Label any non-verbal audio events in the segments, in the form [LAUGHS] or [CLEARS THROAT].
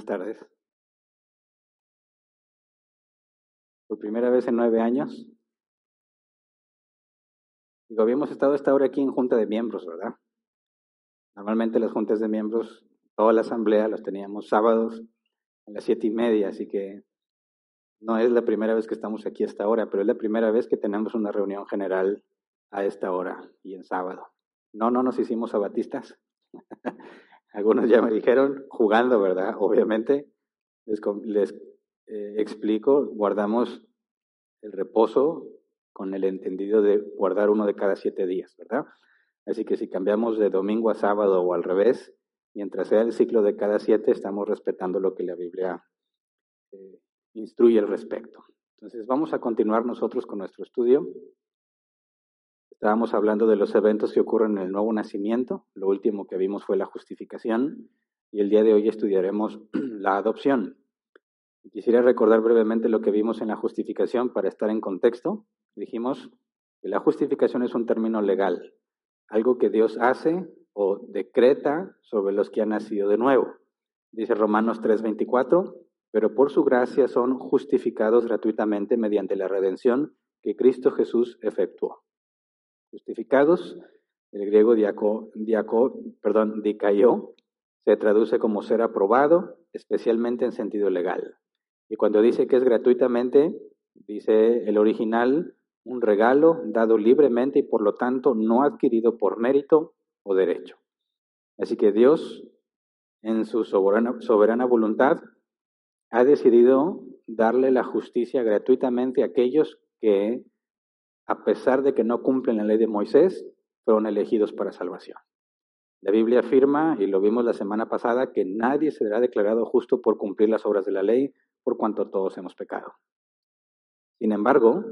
Buenas tardes. Por primera vez en nueve años. Digo, habíamos estado esta hora aquí en junta de miembros, ¿verdad? Normalmente las juntas de miembros, toda la asamblea las teníamos sábados a las siete y media, así que no es la primera vez que estamos aquí a esta hora, pero es la primera vez que tenemos una reunión general a esta hora y en sábado. No, no nos hicimos sabatistas. [LAUGHS] Algunos ya me dijeron, jugando, ¿verdad? Obviamente, les, eh, explico, guardamos el reposo con el entendido de guardar uno de cada siete días, ¿verdad? Así que si cambiamos de domingo a sábado o al revés, mientras sea el ciclo de cada siete, estamos respetando lo que la Biblia eh, instruye al respecto. Entonces, vamos a continuar nosotros con nuestro estudio. Estábamos hablando de los eventos que ocurren en el nuevo nacimiento. Lo último que vimos fue la justificación y el día de hoy estudiaremos [CLEARS THROAT] la adopción. Quisiera recordar brevemente lo que vimos en la justificación para estar en contexto. Dijimos que la justificación es un término legal, algo que Dios hace o decreta sobre los que han nacido de nuevo. Dice Romanos 3:24, pero por su gracia son justificados gratuitamente mediante la redención que Cristo Jesús efectuó justificados. El griego diaco, diaco, perdón, dikaió se traduce como ser aprobado, especialmente en sentido legal. Y cuando dice que es gratuitamente, dice el original, un regalo dado libremente y por lo tanto no adquirido por mérito o derecho. Así que Dios, en su soberana, soberana voluntad, ha decidido darle la justicia gratuitamente a aquellos que a pesar de que no cumplen la ley de Moisés, fueron elegidos para salvación. La Biblia afirma, y lo vimos la semana pasada, que nadie será declarado justo por cumplir las obras de la ley, por cuanto todos hemos pecado. Sin embargo,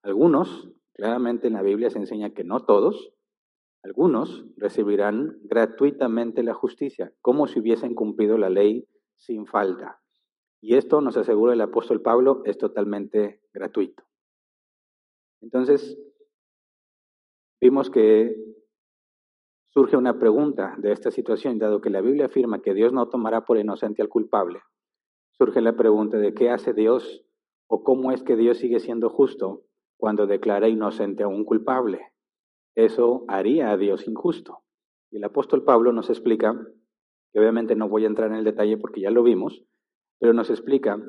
algunos, claramente en la Biblia se enseña que no todos, algunos recibirán gratuitamente la justicia, como si hubiesen cumplido la ley sin falta. Y esto, nos asegura el apóstol Pablo, es totalmente gratuito. Entonces, vimos que surge una pregunta de esta situación, dado que la Biblia afirma que Dios no tomará por inocente al culpable. Surge la pregunta de qué hace Dios o cómo es que Dios sigue siendo justo cuando declara inocente a un culpable. Eso haría a Dios injusto. Y el apóstol Pablo nos explica, obviamente no voy a entrar en el detalle porque ya lo vimos, pero nos explica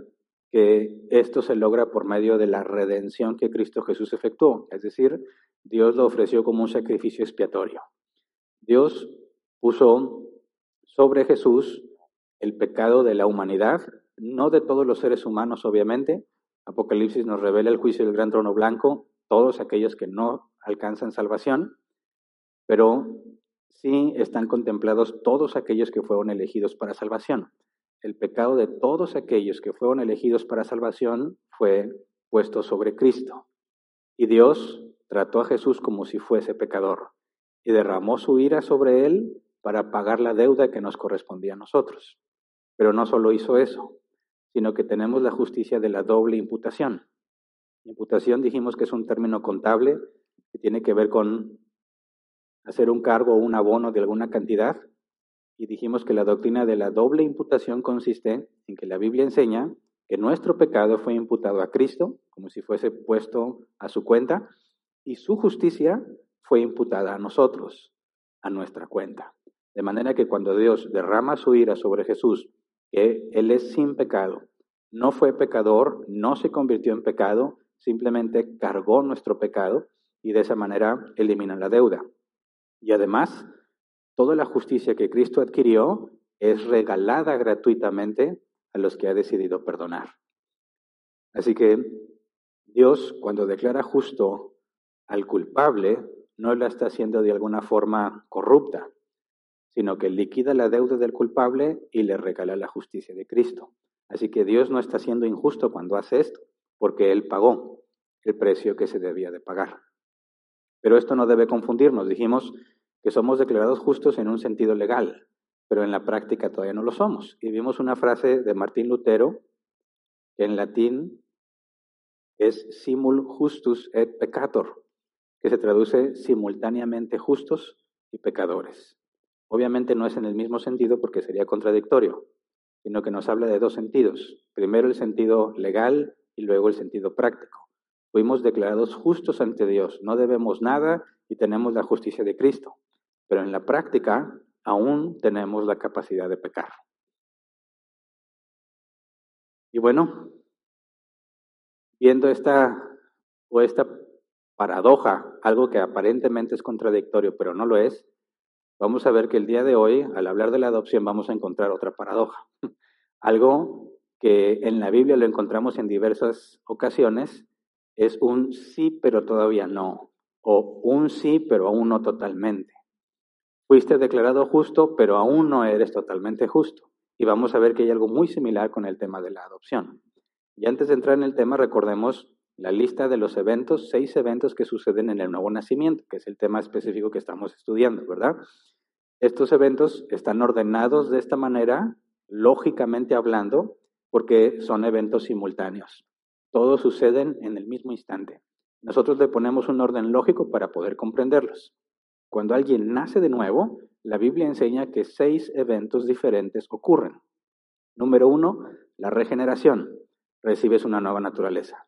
que esto se logra por medio de la redención que Cristo Jesús efectuó, es decir, Dios lo ofreció como un sacrificio expiatorio. Dios puso sobre Jesús el pecado de la humanidad, no de todos los seres humanos, obviamente. Apocalipsis nos revela el juicio del gran trono blanco, todos aquellos que no alcanzan salvación, pero sí están contemplados todos aquellos que fueron elegidos para salvación el pecado de todos aquellos que fueron elegidos para salvación fue puesto sobre Cristo. Y Dios trató a Jesús como si fuese pecador y derramó su ira sobre él para pagar la deuda que nos correspondía a nosotros. Pero no solo hizo eso, sino que tenemos la justicia de la doble imputación. Imputación dijimos que es un término contable que tiene que ver con hacer un cargo o un abono de alguna cantidad y dijimos que la doctrina de la doble imputación consiste en que la Biblia enseña que nuestro pecado fue imputado a Cristo, como si fuese puesto a su cuenta, y su justicia fue imputada a nosotros, a nuestra cuenta. De manera que cuando Dios derrama su ira sobre Jesús, que Él es sin pecado, no fue pecador, no se convirtió en pecado, simplemente cargó nuestro pecado y de esa manera elimina la deuda. Y además Toda la justicia que Cristo adquirió es regalada gratuitamente a los que ha decidido perdonar. Así que Dios, cuando declara justo al culpable, no la está haciendo de alguna forma corrupta, sino que liquida la deuda del culpable y le regala la justicia de Cristo. Así que Dios no está siendo injusto cuando hace esto, porque Él pagó el precio que se debía de pagar. Pero esto no debe confundirnos. Dijimos que somos declarados justos en un sentido legal, pero en la práctica todavía no lo somos. Y vimos una frase de Martín Lutero, que en latín es simul justus et peccator, que se traduce simultáneamente justos y pecadores. Obviamente no es en el mismo sentido porque sería contradictorio, sino que nos habla de dos sentidos. Primero el sentido legal y luego el sentido práctico. Fuimos declarados justos ante Dios, no debemos nada y tenemos la justicia de Cristo, pero en la práctica aún tenemos la capacidad de pecar. Y bueno, viendo esta o esta paradoja, algo que aparentemente es contradictorio, pero no lo es, vamos a ver que el día de hoy, al hablar de la adopción, vamos a encontrar otra paradoja. [LAUGHS] Algo que en la Biblia lo encontramos en diversas ocasiones, es un sí, pero todavía no, o un sí, pero aún no totalmente. Fuiste declarado justo, pero aún no eres totalmente justo. Y vamos a ver que hay algo muy similar con el tema de la adopción. Y antes de entrar en el tema, recordemos la lista de los eventos, seis eventos que suceden en el nuevo nacimiento, que es el tema específico que estamos estudiando, ¿verdad? Estos eventos están ordenados de esta manera, lógicamente hablando, porque son eventos simultáneos. Todos suceden en el mismo instante. Nosotros le ponemos un orden lógico para poder comprenderlos. Cuando alguien nace de nuevo, la Biblia enseña que seis eventos diferentes ocurren. Número uno, la regeneración. Recibes una nueva naturaleza.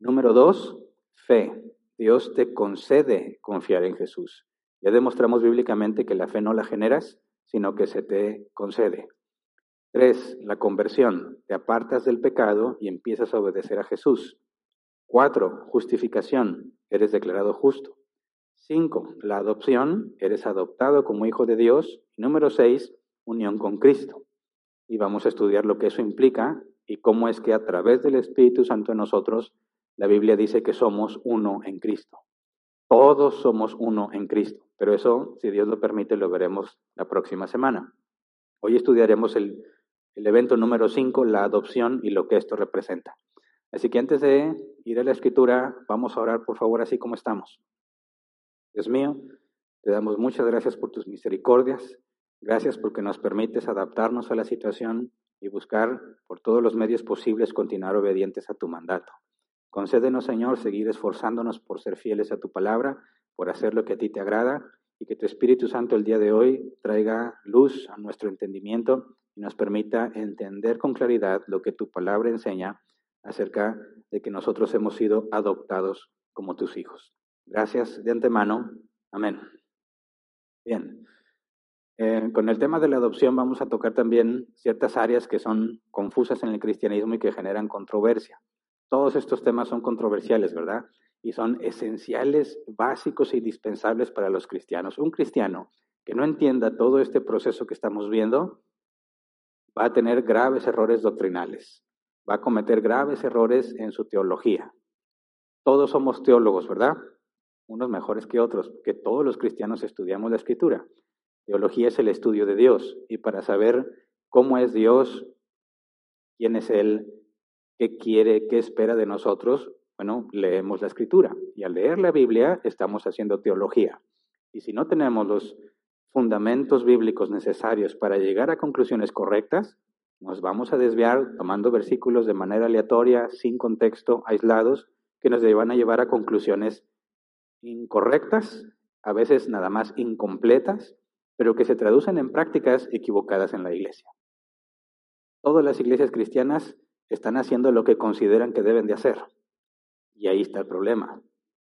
Número dos, fe. Dios te concede confiar en Jesús. Ya demostramos bíblicamente que la fe no la generas, sino que se te concede. Tres, la conversión. Te apartas del pecado y empiezas a obedecer a Jesús. Cuatro, justificación. Eres declarado justo. Cinco, la adopción. Eres adoptado como hijo de Dios. Número seis, unión con Cristo. Y vamos a estudiar lo que eso implica y cómo es que a través del Espíritu Santo en nosotros la Biblia dice que somos uno en Cristo. Todos somos uno en Cristo, pero eso, si Dios lo permite, lo veremos la próxima semana. Hoy estudiaremos el, el evento número 5, la adopción y lo que esto representa. Así que antes de ir a la escritura, vamos a orar por favor así como estamos. Dios mío, te damos muchas gracias por tus misericordias, gracias porque nos permites adaptarnos a la situación y buscar por todos los medios posibles continuar obedientes a tu mandato. Concédenos, Señor, seguir esforzándonos por ser fieles a tu palabra, por hacer lo que a ti te agrada y que tu Espíritu Santo el día de hoy traiga luz a nuestro entendimiento y nos permita entender con claridad lo que tu palabra enseña acerca de que nosotros hemos sido adoptados como tus hijos. Gracias de antemano. Amén. Bien. Eh, con el tema de la adopción vamos a tocar también ciertas áreas que son confusas en el cristianismo y que generan controversia. Todos estos temas son controversiales, ¿verdad? Y son esenciales, básicos e indispensables para los cristianos. Un cristiano que no entienda todo este proceso que estamos viendo va a tener graves errores doctrinales, va a cometer graves errores en su teología. Todos somos teólogos, ¿verdad? Unos mejores que otros, que todos los cristianos estudiamos la escritura. Teología es el estudio de Dios y para saber cómo es Dios, quién es Él, qué quiere, qué espera de nosotros, bueno, leemos la escritura. Y al leer la Biblia estamos haciendo teología. Y si no tenemos los fundamentos bíblicos necesarios para llegar a conclusiones correctas, nos vamos a desviar tomando versículos de manera aleatoria, sin contexto, aislados, que nos van a llevar a conclusiones incorrectas, a veces nada más incompletas, pero que se traducen en prácticas equivocadas en la iglesia. Todas las iglesias cristianas están haciendo lo que consideran que deben de hacer. Y ahí está el problema,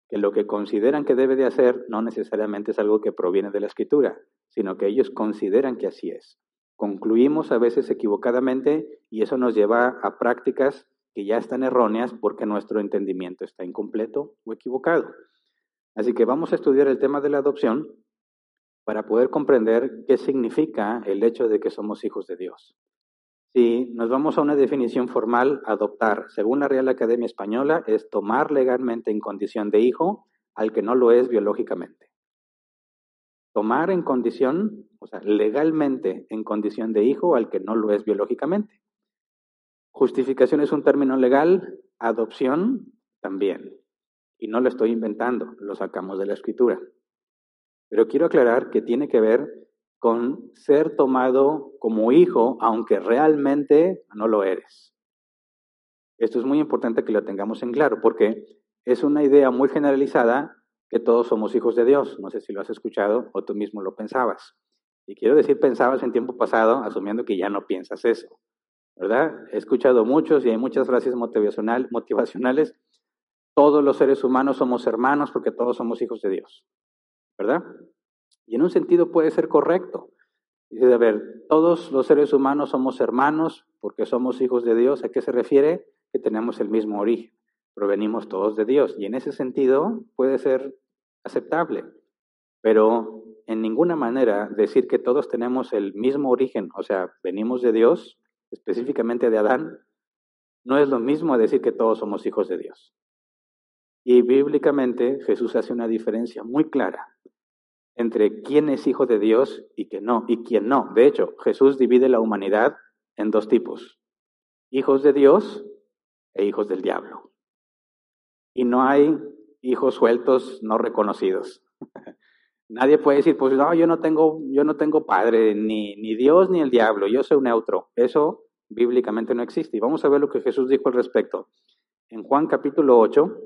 que lo que consideran que debe de hacer no necesariamente es algo que proviene de la escritura, sino que ellos consideran que así es. Concluimos a veces equivocadamente y eso nos lleva a prácticas que ya están erróneas porque nuestro entendimiento está incompleto o equivocado. Así que vamos a estudiar el tema de la adopción para poder comprender qué significa el hecho de que somos hijos de Dios. Si nos vamos a una definición formal, adoptar, según la Real Academia Española, es tomar legalmente en condición de hijo al que no lo es biológicamente. Tomar en condición, o sea, legalmente en condición de hijo al que no lo es biológicamente. Justificación es un término legal, adopción también. Y no lo estoy inventando, lo sacamos de la escritura. Pero quiero aclarar que tiene que ver con ser tomado como hijo, aunque realmente no lo eres. Esto es muy importante que lo tengamos en claro, porque es una idea muy generalizada que todos somos hijos de Dios. No sé si lo has escuchado o tú mismo lo pensabas. Y quiero decir pensabas en tiempo pasado, asumiendo que ya no piensas eso. ¿verdad? He escuchado muchos y hay muchas frases motivacional, motivacionales. Todos los seres humanos somos hermanos porque todos somos hijos de Dios, ¿verdad? Y en un sentido puede ser correcto. Dice, a ver, todos los seres humanos somos hermanos porque somos hijos de Dios. ¿A qué se refiere? Que tenemos el mismo origen, provenimos todos de Dios. Y en ese sentido puede ser aceptable, pero en ninguna manera decir que todos tenemos el mismo origen, o sea, venimos de Dios, específicamente de Adán, no es lo mismo decir que todos somos hijos de Dios. Y bíblicamente Jesús hace una diferencia muy clara entre quién es hijo de Dios y quién no, y quién no. De hecho, Jesús divide la humanidad en dos tipos, hijos de Dios e hijos del diablo. Y no hay hijos sueltos no reconocidos. [LAUGHS] Nadie puede decir, pues no, yo no tengo, yo no tengo padre, ni, ni Dios ni el diablo, yo soy neutro. Eso bíblicamente no existe. Y vamos a ver lo que Jesús dijo al respecto. En Juan capítulo 8,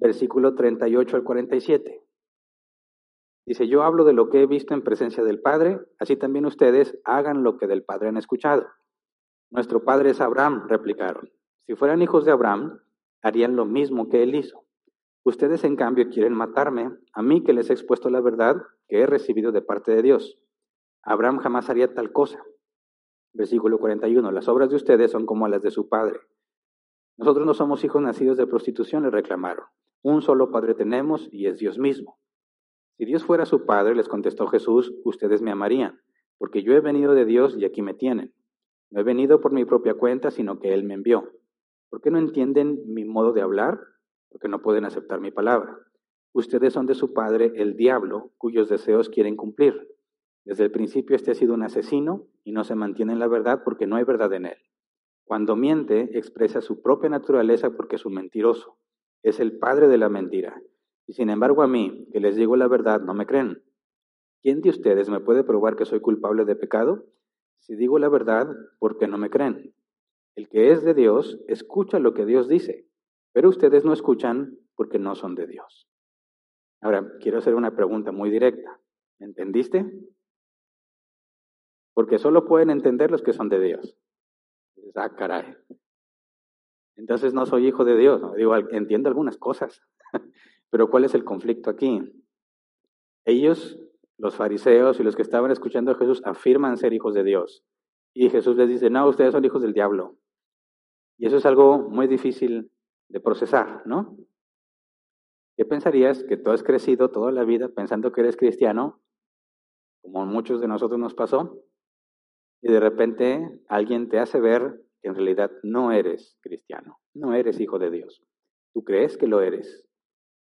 versículo 38 al 47. Dice, yo hablo de lo que he visto en presencia del Padre, así también ustedes hagan lo que del Padre han escuchado. Nuestro Padre es Abraham, replicaron. Si fueran hijos de Abraham, harían lo mismo que él hizo. Ustedes, en cambio, quieren matarme, a mí que les he expuesto la verdad que he recibido de parte de Dios. Abraham jamás haría tal cosa. Versículo 41. Las obras de ustedes son como las de su padre. Nosotros no somos hijos nacidos de prostitución, le reclamaron. Un solo padre tenemos y es Dios mismo. Si Dios fuera su Padre, les contestó Jesús, ustedes me amarían, porque yo he venido de Dios y aquí me tienen. No he venido por mi propia cuenta, sino que Él me envió. ¿Por qué no entienden mi modo de hablar? Porque no pueden aceptar mi palabra. Ustedes son de su padre, el diablo, cuyos deseos quieren cumplir. Desde el principio este ha sido un asesino y no se mantiene en la verdad porque no hay verdad en él. Cuando miente, expresa su propia naturaleza porque es un mentiroso. Es el padre de la mentira y sin embargo a mí, que les digo la verdad, no me creen. ¿Quién de ustedes me puede probar que soy culpable de pecado? Si digo la verdad, ¿por qué no me creen? El que es de Dios, escucha lo que Dios dice, pero ustedes no escuchan porque no son de Dios. Ahora, quiero hacer una pregunta muy directa. ¿Entendiste? Porque solo pueden entender los que son de Dios. Ah, caray. Entonces no soy hijo de Dios. Digo, entiendo algunas cosas. [LAUGHS] Pero ¿cuál es el conflicto aquí? Ellos, los fariseos y los que estaban escuchando a Jesús, afirman ser hijos de Dios. Y Jesús les dice, no, ustedes son hijos del diablo. Y eso es algo muy difícil de procesar, ¿no? ¿Qué pensarías que tú has crecido toda la vida pensando que eres cristiano, como muchos de nosotros nos pasó, y de repente alguien te hace ver que en realidad no eres cristiano, no eres hijo de Dios. Tú crees que lo eres,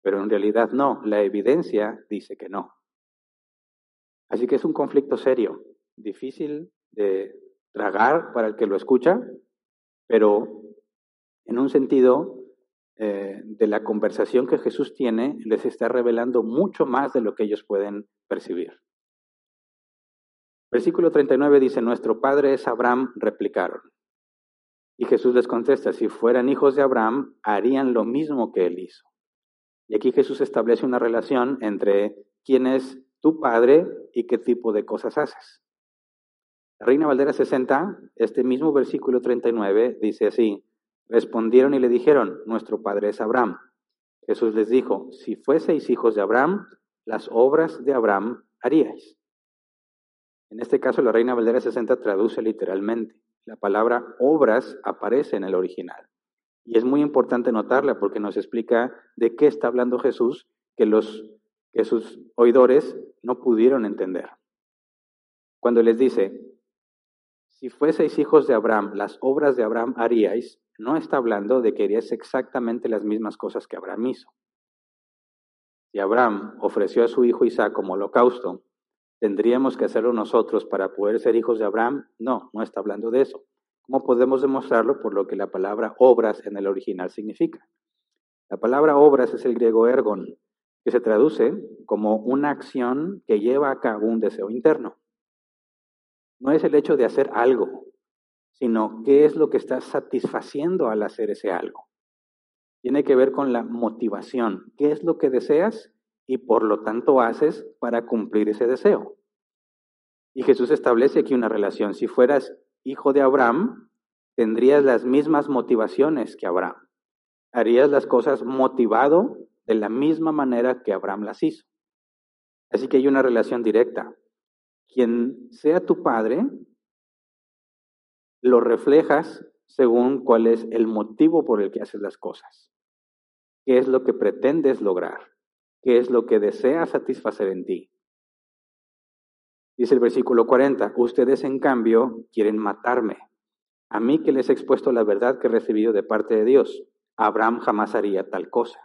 pero en realidad no, la evidencia dice que no. Así que es un conflicto serio, difícil de tragar para el que lo escucha, pero en un sentido eh, de la conversación que Jesús tiene, les está revelando mucho más de lo que ellos pueden percibir. Versículo 39 dice, nuestro padre es Abraham, replicaron. Y Jesús les contesta, si fueran hijos de Abraham, harían lo mismo que él hizo. Y aquí Jesús establece una relación entre quién es tu padre y qué tipo de cosas haces. La Reina Valdera 60, este mismo versículo 39, dice así, respondieron y le dijeron, nuestro padre es Abraham. Jesús les dijo, si fueseis hijos de Abraham, las obras de Abraham haríais. En este caso, la Reina Valdera 60 traduce literalmente. La palabra obras aparece en el original. Y es muy importante notarla porque nos explica de qué está hablando Jesús que, los, que sus oidores no pudieron entender. Cuando les dice, si fueseis hijos de Abraham, las obras de Abraham haríais, no está hablando de que haríais exactamente las mismas cosas que Abraham hizo. Si Abraham ofreció a su hijo Isaac como holocausto, ¿tendríamos que hacerlo nosotros para poder ser hijos de Abraham? No, no está hablando de eso. ¿Cómo podemos demostrarlo? Por lo que la palabra obras en el original significa. La palabra obras es el griego ergon, que se traduce como una acción que lleva a cabo un deseo interno. No es el hecho de hacer algo, sino qué es lo que estás satisfaciendo al hacer ese algo. Tiene que ver con la motivación, qué es lo que deseas y por lo tanto haces para cumplir ese deseo. Y Jesús establece aquí una relación. Si fueras hijo de Abraham, tendrías las mismas motivaciones que Abraham. Harías las cosas motivado de la misma manera que Abraham las hizo. Así que hay una relación directa. Quien sea tu padre, lo reflejas según cuál es el motivo por el que haces las cosas. ¿Qué es lo que pretendes lograr? ¿Qué es lo que deseas satisfacer en ti? Dice el versículo 40, ustedes en cambio quieren matarme, a mí que les he expuesto la verdad que he recibido de parte de Dios. Abraham jamás haría tal cosa.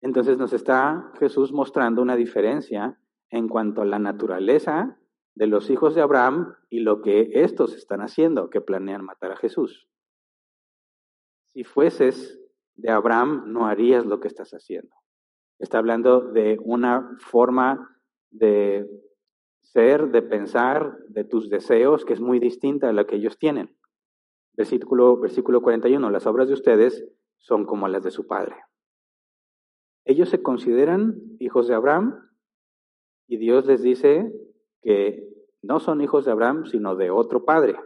Entonces nos está Jesús mostrando una diferencia en cuanto a la naturaleza de los hijos de Abraham y lo que estos están haciendo, que planean matar a Jesús. Si fueses de Abraham, no harías lo que estás haciendo. Está hablando de una forma de ser, de pensar, de tus deseos, que es muy distinta a la que ellos tienen. Versículo, versículo 41, las obras de ustedes son como las de su padre. Ellos se consideran hijos de Abraham y Dios les dice que no son hijos de Abraham, sino de otro padre.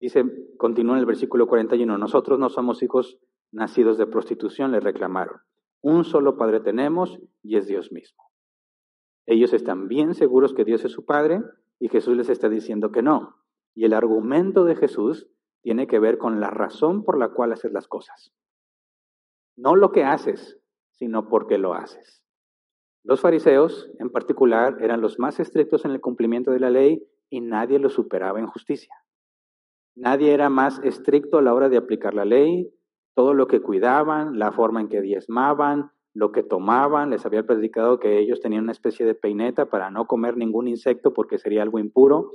Dice, continúa en el versículo 41, nosotros no somos hijos nacidos de prostitución, le reclamaron. Un solo padre tenemos y es Dios mismo. Ellos están bien seguros que Dios es su padre y Jesús les está diciendo que no. Y el argumento de Jesús tiene que ver con la razón por la cual haces las cosas. No lo que haces, sino porque lo haces. Los fariseos, en particular, eran los más estrictos en el cumplimiento de la ley y nadie los superaba en justicia. Nadie era más estricto a la hora de aplicar la ley, todo lo que cuidaban, la forma en que diezmaban, lo que tomaban, les había predicado que ellos tenían una especie de peineta para no comer ningún insecto porque sería algo impuro.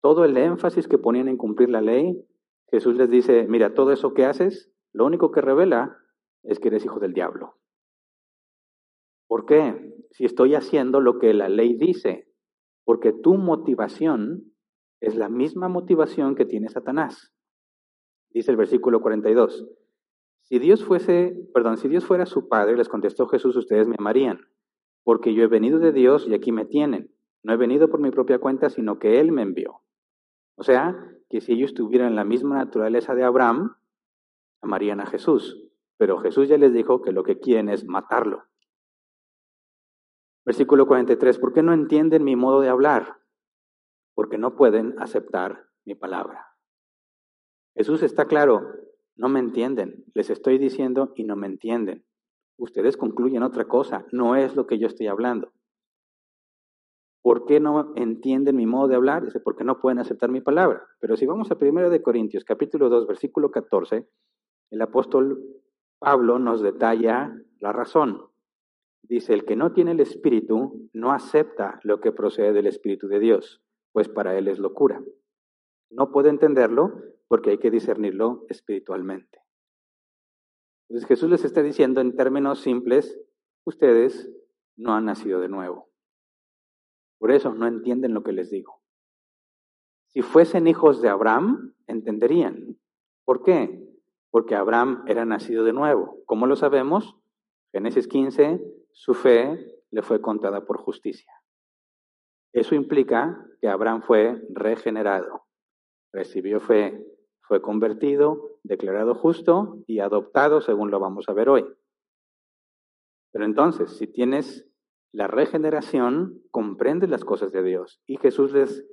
Todo el énfasis que ponían en cumplir la ley, Jesús les dice, mira, todo eso que haces, lo único que revela es que eres hijo del diablo. ¿Por qué? Si estoy haciendo lo que la ley dice, porque tu motivación es la misma motivación que tiene Satanás. Dice el versículo 42. Si Dios fuese, perdón, si Dios fuera su padre, les contestó Jesús, ustedes me amarían, porque yo he venido de Dios y aquí me tienen. No he venido por mi propia cuenta, sino que Él me envió. O sea, que si ellos tuvieran la misma naturaleza de Abraham, amarían a Jesús. Pero Jesús ya les dijo que lo que quieren es matarlo. Versículo 43, ¿por qué no entienden mi modo de hablar? Porque no pueden aceptar mi palabra. Jesús está claro, no me entienden, les estoy diciendo y no me entienden. Ustedes concluyen otra cosa, no es lo que yo estoy hablando. ¿Por qué no entienden mi modo de hablar? Dice, porque no pueden aceptar mi palabra. Pero si vamos a 1 de Corintios, capítulo 2, versículo 14, el apóstol Pablo nos detalla la razón. Dice, el que no tiene el Espíritu no acepta lo que procede del Espíritu de Dios, pues para él es locura. No puede entenderlo porque hay que discernirlo espiritualmente. Entonces Jesús les está diciendo en términos simples, ustedes no han nacido de nuevo. Por eso no entienden lo que les digo. Si fuesen hijos de Abraham, entenderían. ¿Por qué? Porque Abraham era nacido de nuevo. ¿Cómo lo sabemos? Génesis 15, su fe le fue contada por justicia. Eso implica que Abraham fue regenerado, recibió fe, fue convertido, declarado justo y adoptado, según lo vamos a ver hoy. Pero entonces, si tienes la regeneración, comprendes las cosas de Dios. Y Jesús les,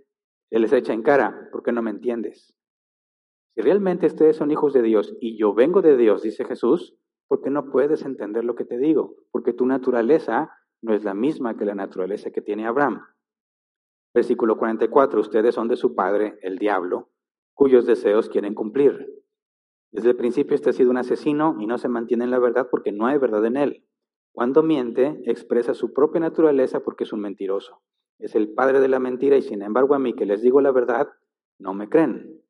les echa en cara, ¿por qué no me entiendes? Si realmente ustedes son hijos de Dios y yo vengo de Dios, dice Jesús, porque no puedes entender lo que te digo, porque tu naturaleza no es la misma que la naturaleza que tiene Abraham. Versículo 44, ustedes son de su padre, el diablo, cuyos deseos quieren cumplir. Desde el principio este ha sido un asesino y no se mantiene en la verdad porque no hay verdad en él. Cuando miente, expresa su propia naturaleza porque es un mentiroso. Es el padre de la mentira y sin embargo a mí que les digo la verdad, no me creen.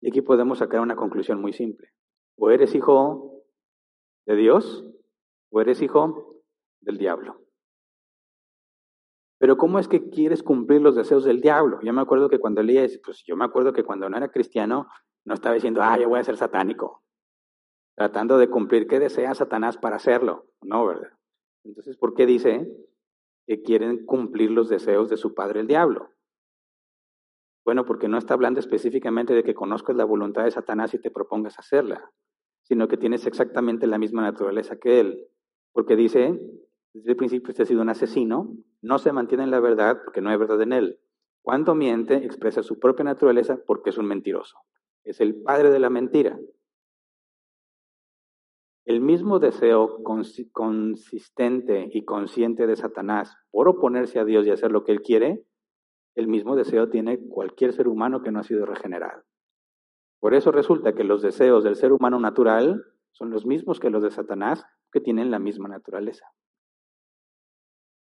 Y aquí podemos sacar una conclusión muy simple. O eres hijo de Dios o eres hijo del diablo. Pero ¿cómo es que quieres cumplir los deseos del diablo? Yo me acuerdo que cuando leía, pues yo me acuerdo que cuando no era cristiano, no estaba diciendo, ah, yo voy a ser satánico, tratando de cumplir qué desea Satanás para hacerlo. No, ¿verdad? Entonces, ¿por qué dice que quieren cumplir los deseos de su padre el diablo? Bueno, porque no está hablando específicamente de que conozcas la voluntad de Satanás y te propongas hacerla, sino que tienes exactamente la misma naturaleza que él. Porque dice, desde el principio usted ha sido un asesino, no se mantiene en la verdad porque no hay verdad en él. Cuando miente, expresa su propia naturaleza porque es un mentiroso. Es el padre de la mentira. El mismo deseo consistente y consciente de Satanás por oponerse a Dios y hacer lo que él quiere, el mismo deseo tiene cualquier ser humano que no ha sido regenerado. Por eso resulta que los deseos del ser humano natural son los mismos que los de Satanás, que tienen la misma naturaleza.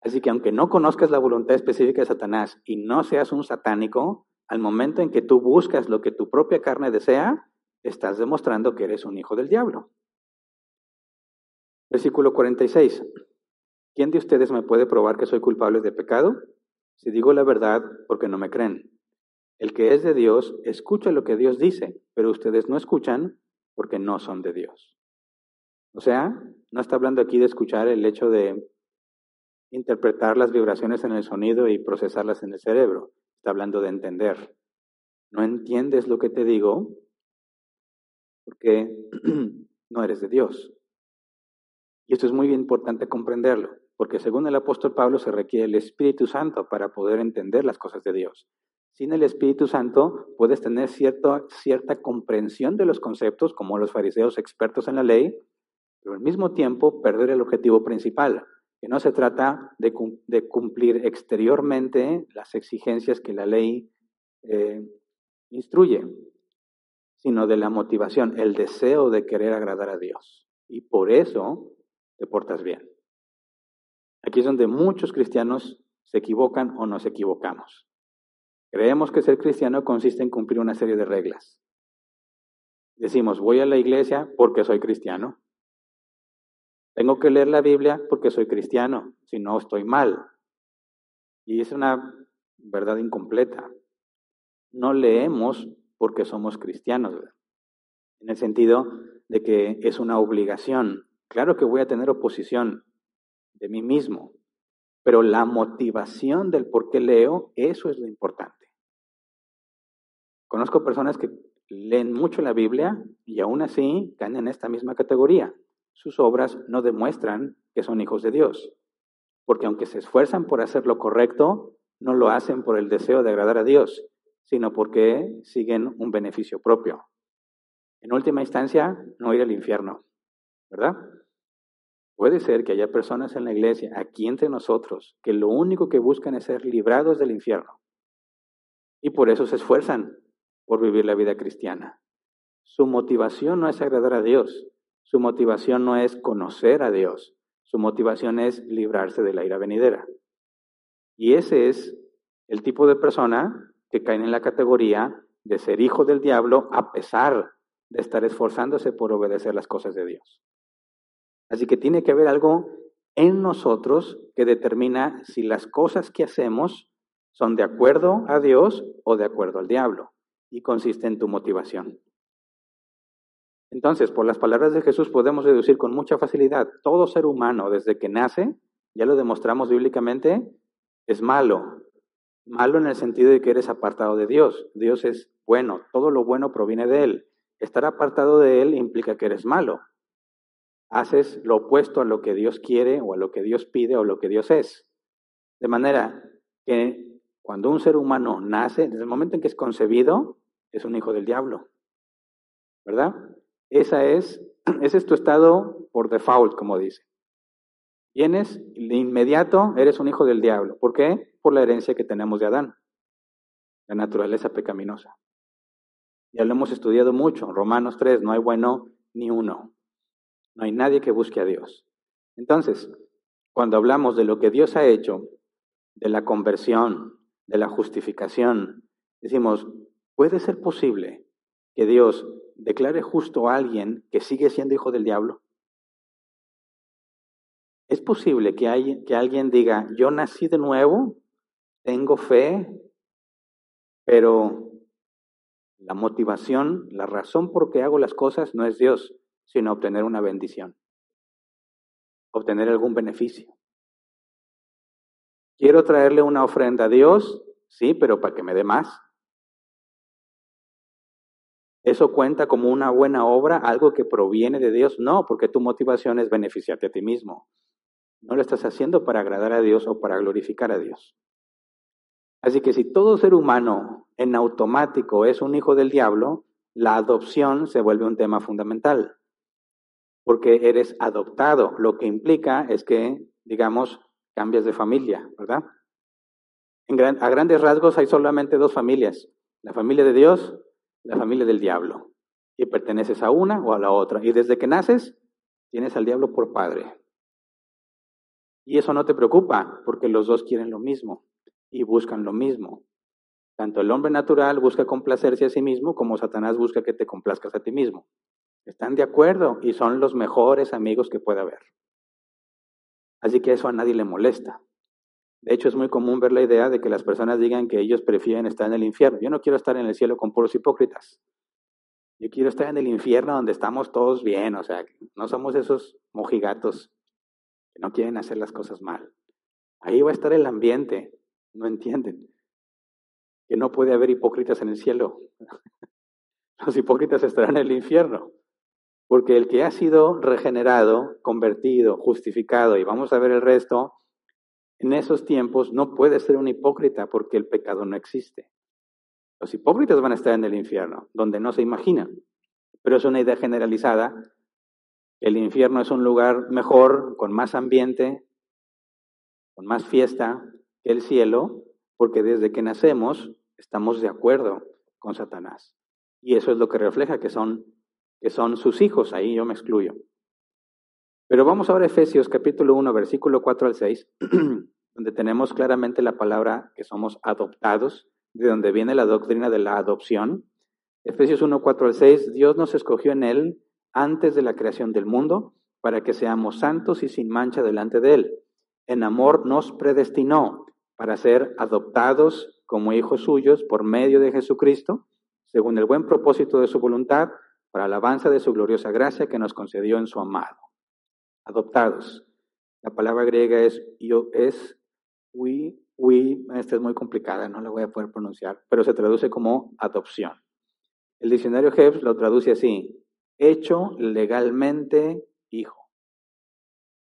Así que aunque no conozcas la voluntad específica de Satanás y no seas un satánico, al momento en que tú buscas lo que tu propia carne desea, estás demostrando que eres un hijo del diablo. Versículo 46. ¿Quién de ustedes me puede probar que soy culpable de pecado? Si digo la verdad, porque no me creen. El que es de Dios, escucha lo que Dios dice, pero ustedes no escuchan porque no son de Dios. O sea, no está hablando aquí de escuchar el hecho de interpretar las vibraciones en el sonido y procesarlas en el cerebro. Está hablando de entender. No entiendes lo que te digo porque [CLEARS THROAT] no eres de Dios. Y esto es muy importante comprenderlo porque según el apóstol Pablo se requiere el Espíritu Santo para poder entender las cosas de Dios. Sin el Espíritu Santo puedes tener cierta comprensión de los conceptos, como los fariseos expertos en la ley, pero al mismo tiempo perder el objetivo principal, que no se trata de, cumplir exteriormente las exigencias que la ley eh, instruye, sino de la motivación, el deseo de querer agradar a Dios. Y por eso te portas bien. Aquí es donde muchos cristianos se equivocan o nos equivocamos. Creemos que ser cristiano consiste en cumplir una serie de reglas. Decimos, voy a la iglesia porque soy cristiano. Tengo que leer la Biblia porque soy cristiano, si no estoy mal. Y es una verdad incompleta. No leemos porque somos cristianos, en el sentido de que es una obligación. Claro que voy a tener oposición, de mí mismo. Pero la motivación del por qué leo, eso es lo importante. Conozco personas que leen mucho la Biblia y aún así caen en esta misma categoría. Sus obras no demuestran que son hijos de Dios, porque aunque se esfuerzan por hacer lo correcto, no lo hacen por el deseo de agradar a Dios, sino porque siguen un beneficio propio. En última instancia, no ir al infierno, ¿verdad? Puede ser que haya personas en la iglesia, aquí entre nosotros, que lo único que buscan es ser librados del infierno. Y por eso se esfuerzan por vivir la vida cristiana. Su motivación no es agradar a Dios, su motivación no es conocer a Dios, su motivación es librarse de la ira venidera. Y ese es el tipo de persona que cae en la categoría de ser hijo del diablo a pesar de estar esforzándose por obedecer las cosas de Dios. Así que tiene que haber algo en nosotros que determina si las cosas que hacemos son de acuerdo a Dios o de acuerdo al diablo. Y consiste en tu motivación. Entonces, por las palabras de Jesús podemos deducir con mucha facilidad, todo ser humano desde que nace, ya lo demostramos bíblicamente, es malo. Malo en el sentido de que eres apartado de Dios. Dios es bueno, todo lo bueno proviene de Él. Estar apartado de Él implica que eres malo haces lo opuesto a lo que Dios quiere o a lo que Dios pide o lo que Dios es. De manera que cuando un ser humano nace, desde el momento en que es concebido, es un hijo del diablo. ¿Verdad? Esa es, [CLEARS THROAT] ese es tu estado por default, como dice. Vienes de inmediato, eres un hijo del diablo. ¿Por qué? Por la herencia que tenemos de Adán, la naturaleza pecaminosa. Ya lo hemos estudiado mucho, Romanos 3, no hay bueno ni uno. No hay nadie que busque a Dios. Entonces, cuando hablamos de lo que Dios ha hecho, de la conversión, de la justificación, decimos, ¿puede ser posible que Dios declare justo a alguien que sigue siendo hijo del diablo? ¿Es posible que, que alguien diga, yo nací de nuevo, tengo fe, pero la motivación, la razón por qué hago las cosas no es Dios, sino obtener una bendición, obtener algún beneficio. Quiero traerle una ofrenda a Dios, sí, pero para que me dé más. ¿Eso cuenta como una buena obra, algo que proviene de Dios? No, porque tu motivación es beneficiarte a ti mismo. No lo estás haciendo para agradar a Dios o para glorificar a Dios. Así que si todo ser humano en automático es un hijo del diablo, la adopción se vuelve un tema fundamental, porque eres adoptado, lo que implica es que, digamos, cambias de familia, ¿verdad? a grandes rasgos hay solamente dos familias, la familia de Dios la familia del diablo. Y perteneces a una o a la otra. Y desde que naces, tienes al diablo por padre. Y eso no te preocupa, porque los dos quieren lo mismo y buscan lo mismo. Tanto el hombre natural busca complacerse a sí mismo como Satanás busca que te complazcas a ti mismo. Están de acuerdo y son los mejores amigos que pueda haber. Así que eso a nadie le molesta. De hecho, es muy común ver la idea de que las personas digan que ellos prefieren estar en el infierno. Yo no quiero estar en el cielo con puros hipócritas. Yo quiero estar en el infierno donde estamos todos bien, o sea, no somos esos mojigatos que no quieren hacer las cosas mal. Ahí va a estar el ambiente, no entienden. Que no puede haber hipócritas en el cielo. [LAUGHS] Los hipócritas estarán en el infierno. Porque el que ha sido regenerado, convertido, justificado, y vamos a ver el resto, en esos tiempos no puede ser un hipócrita porque el pecado no existe. Los hipócritas van a estar en el infierno, donde no se imaginan. Pero es una idea generalizada. El infierno es un lugar mejor, con más ambiente, con más fiesta que el cielo, porque desde que nacemos estamos de acuerdo con Satanás. Y eso es lo que refleja que son, que son sus hijos, ahí yo me excluyo. Pero vamos ahora a Efesios capítulo 1, versículo 4 al 6, [CLEARS THROAT] donde tenemos claramente la palabra que somos adoptados, de donde viene la doctrina de la adopción. Efesios 1, 4 al 6, Dios nos escogió en Él antes de la creación del mundo para que seamos santos y sin mancha delante de Él. En amor nos predestinó para ser adoptados como hijos suyos por medio de Jesucristo, según el buen propósito de su voluntad, para alabanza de su gloriosa gracia que nos concedió en su amado. Adoptados. La palabra griega es, es we, we, esta es muy complicada, no la voy a poder pronunciar, pero se traduce como adopción. El diccionario Jebs lo traduce así, hecho legalmente hijo.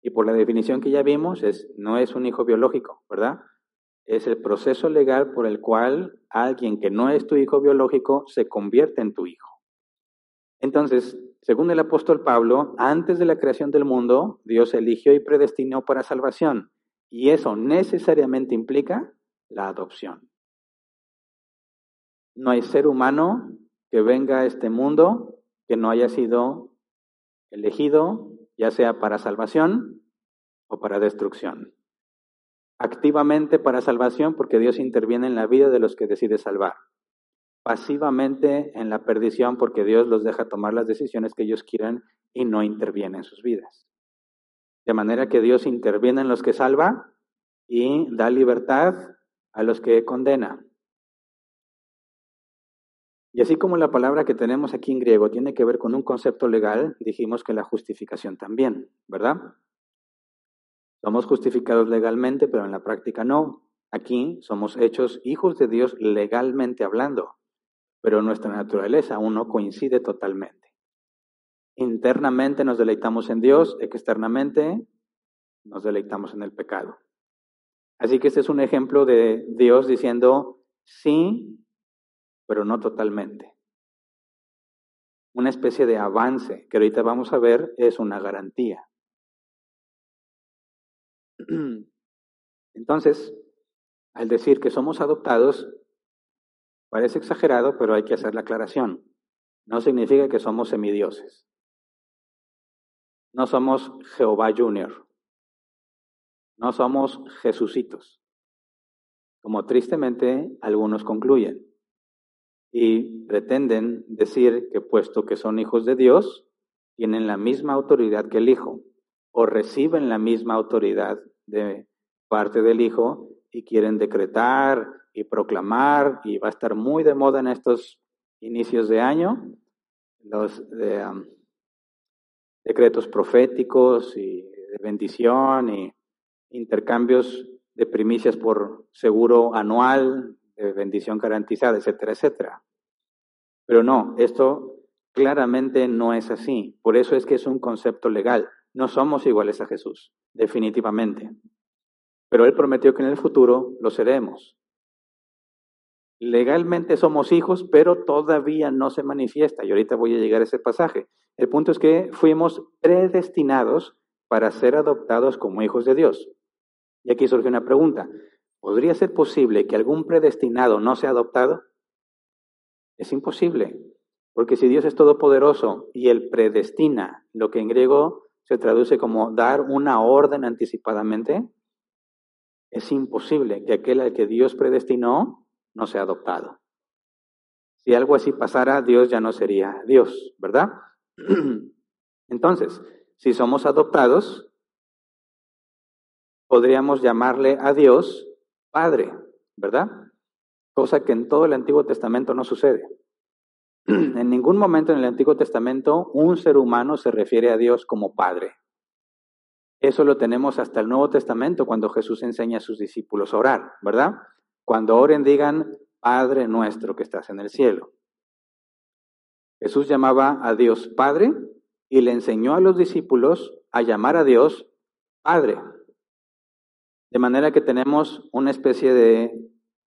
Y por la definición que ya vimos, es, no es un hijo biológico, ¿verdad? Es el proceso legal por el cual alguien que no es tu hijo biológico se convierte en tu hijo. Entonces, según el apóstol Pablo, antes de la creación del mundo, Dios eligió y predestinó para salvación. Y eso necesariamente implica la adopción. No hay ser humano que venga a este mundo que no haya sido elegido, ya sea para salvación o para destrucción. Activamente para salvación porque Dios interviene en la vida de los que decide salvar. Pasivamente en la perdición porque Dios los deja tomar las decisiones que ellos quieran y no interviene en sus vidas. De manera que Dios interviene en los que salva y da libertad a los que condena. Y así como la palabra que tenemos aquí en griego tiene que ver con un concepto legal, dijimos que la justificación también, ¿verdad? Somos justificados legalmente, pero en la práctica no. Aquí somos hechos hijos de Dios legalmente hablando, pero nuestra naturaleza aún no coincide totalmente. Internamente nos deleitamos en Dios, externamente nos deleitamos en el pecado. Así que este es un ejemplo de Dios diciendo sí, pero no totalmente. Una especie de avance que ahorita vamos a ver es una garantía. Entonces, al decir que somos adoptados, parece exagerado, pero hay que hacer la aclaración. No significa que somos semidioses. No somos Jehová Junior. No somos Jesucitos, como tristemente algunos concluyen. Y pretenden decir que puesto que son hijos de Dios, tienen la misma autoridad que el Hijo, o reciben la misma autoridad de parte del Hijo y quieren decretar y proclamar, y va a estar muy de moda en estos inicios de año, los um, decretos proféticos y de bendición y intercambios de primicias por seguro anual, de bendición garantizada, etcétera, etcétera. Pero no, esto claramente no es así. Por eso es que es un concepto legal. No somos iguales a Jesús, definitivamente. Pero Él prometió que en el futuro lo seremos. Legalmente somos hijos, pero todavía no se manifiesta. Y ahorita voy a llegar a ese pasaje. El punto es que fuimos predestinados para ser adoptados como hijos de Dios. Y aquí surge una pregunta. ¿Podría ser posible que algún predestinado no sea adoptado? Es imposible, porque si Dios es todopoderoso y Él predestina, lo que en griego se traduce como dar una orden anticipadamente, es imposible que aquel al que Dios predestinó no sea adoptado. Si algo así pasara, Dios ya no sería Dios, ¿verdad? [CLEARS THROAT] Entonces, si somos adoptados, podríamos llamarle a Dios Padre, ¿verdad? Cosa que en todo el Antiguo Testamento no sucede. [CLEARS THROAT] En ningún momento en el Antiguo Testamento un ser humano se refiere a Dios como Padre. Eso lo tenemos hasta el Nuevo Testamento cuando Jesús enseña a sus discípulos a orar, ¿verdad? Cuando oren digan, Padre nuestro que estás en el cielo. Jesús llamaba a Dios Padre y le enseñó a los discípulos a llamar a Dios Padre. De manera que tenemos una especie de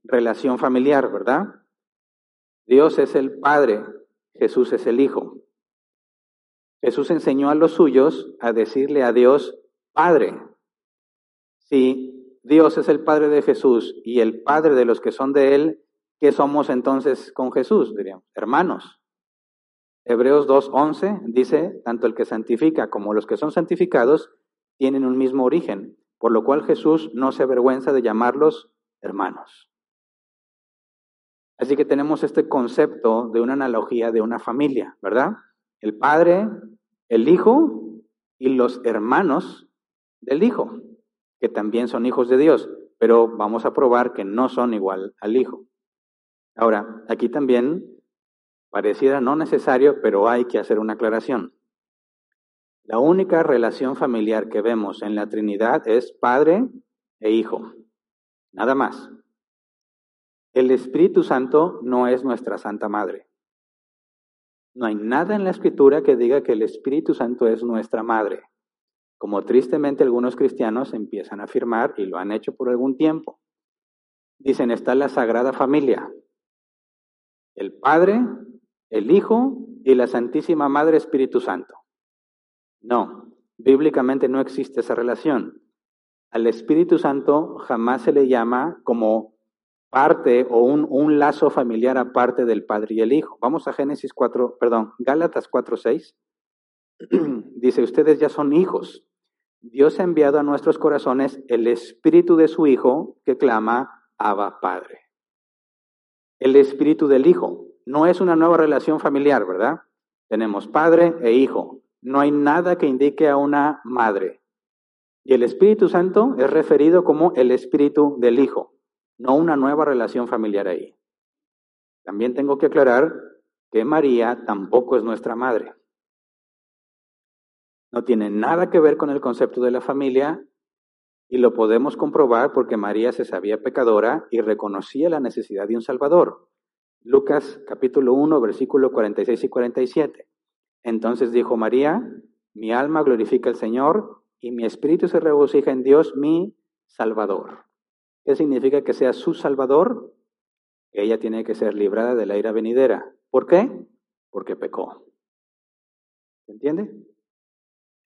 relación familiar, ¿verdad? Dios es el Padre, Jesús es el Hijo. Jesús enseñó a los suyos a decirle a Dios Padre. Si Dios es el Padre de Jesús y el Padre de los que son de Él, ¿qué somos entonces con Jesús? Diríamos, hermanos. Hebreos 2.11 dice, tanto el que santifica como los que son santificados tienen un mismo origen, por lo cual Jesús no se avergüenza de llamarlos hermanos. Así que tenemos este concepto de una analogía de una familia, ¿verdad? El padre, el hijo y los hermanos del Hijo, que también son hijos de Dios, pero vamos a probar que no son igual al Hijo. Ahora, aquí también pareciera no necesario, pero hay que hacer una aclaración. La única relación familiar que vemos en la Trinidad es Padre e Hijo, nada más. El Espíritu Santo no es nuestra Santa Madre. No hay nada en la Escritura que diga que el Espíritu Santo es nuestra Madre como tristemente algunos cristianos empiezan a afirmar y lo han hecho por algún tiempo. Dicen, está la Sagrada Familia, el Padre, el Hijo y la Santísima Madre Espíritu Santo. No, bíblicamente no existe esa relación. Al Espíritu Santo jamás se le llama como parte o un, un lazo familiar aparte del Padre y el Hijo. Vamos a Génesis 4, perdón, Gálatas 4, 6. [CLEARS THROAT] Dice, ustedes ya son hijos. Dios ha enviado a nuestros corazones el espíritu de su Hijo que clama, Abba Padre. El espíritu del Hijo. No es una nueva relación familiar, ¿verdad? Tenemos padre e hijo. No hay nada que indique a una madre. Y el Espíritu Santo es referido como el espíritu del Hijo, no una nueva relación familiar ahí. También tengo que aclarar que María tampoco es nuestra madre. No tiene nada que ver con el concepto de la familia y lo podemos comprobar porque María se sabía pecadora y reconocía la necesidad de un Salvador. Lucas capítulo 1, versículo 46 y 47. Entonces dijo María, mi alma glorifica al Señor y mi espíritu se regocija en Dios, mi Salvador. ¿Qué significa que sea su Salvador? Ella tiene que ser librada de la ira venidera. ¿Por qué? Porque pecó. ¿Se entiende?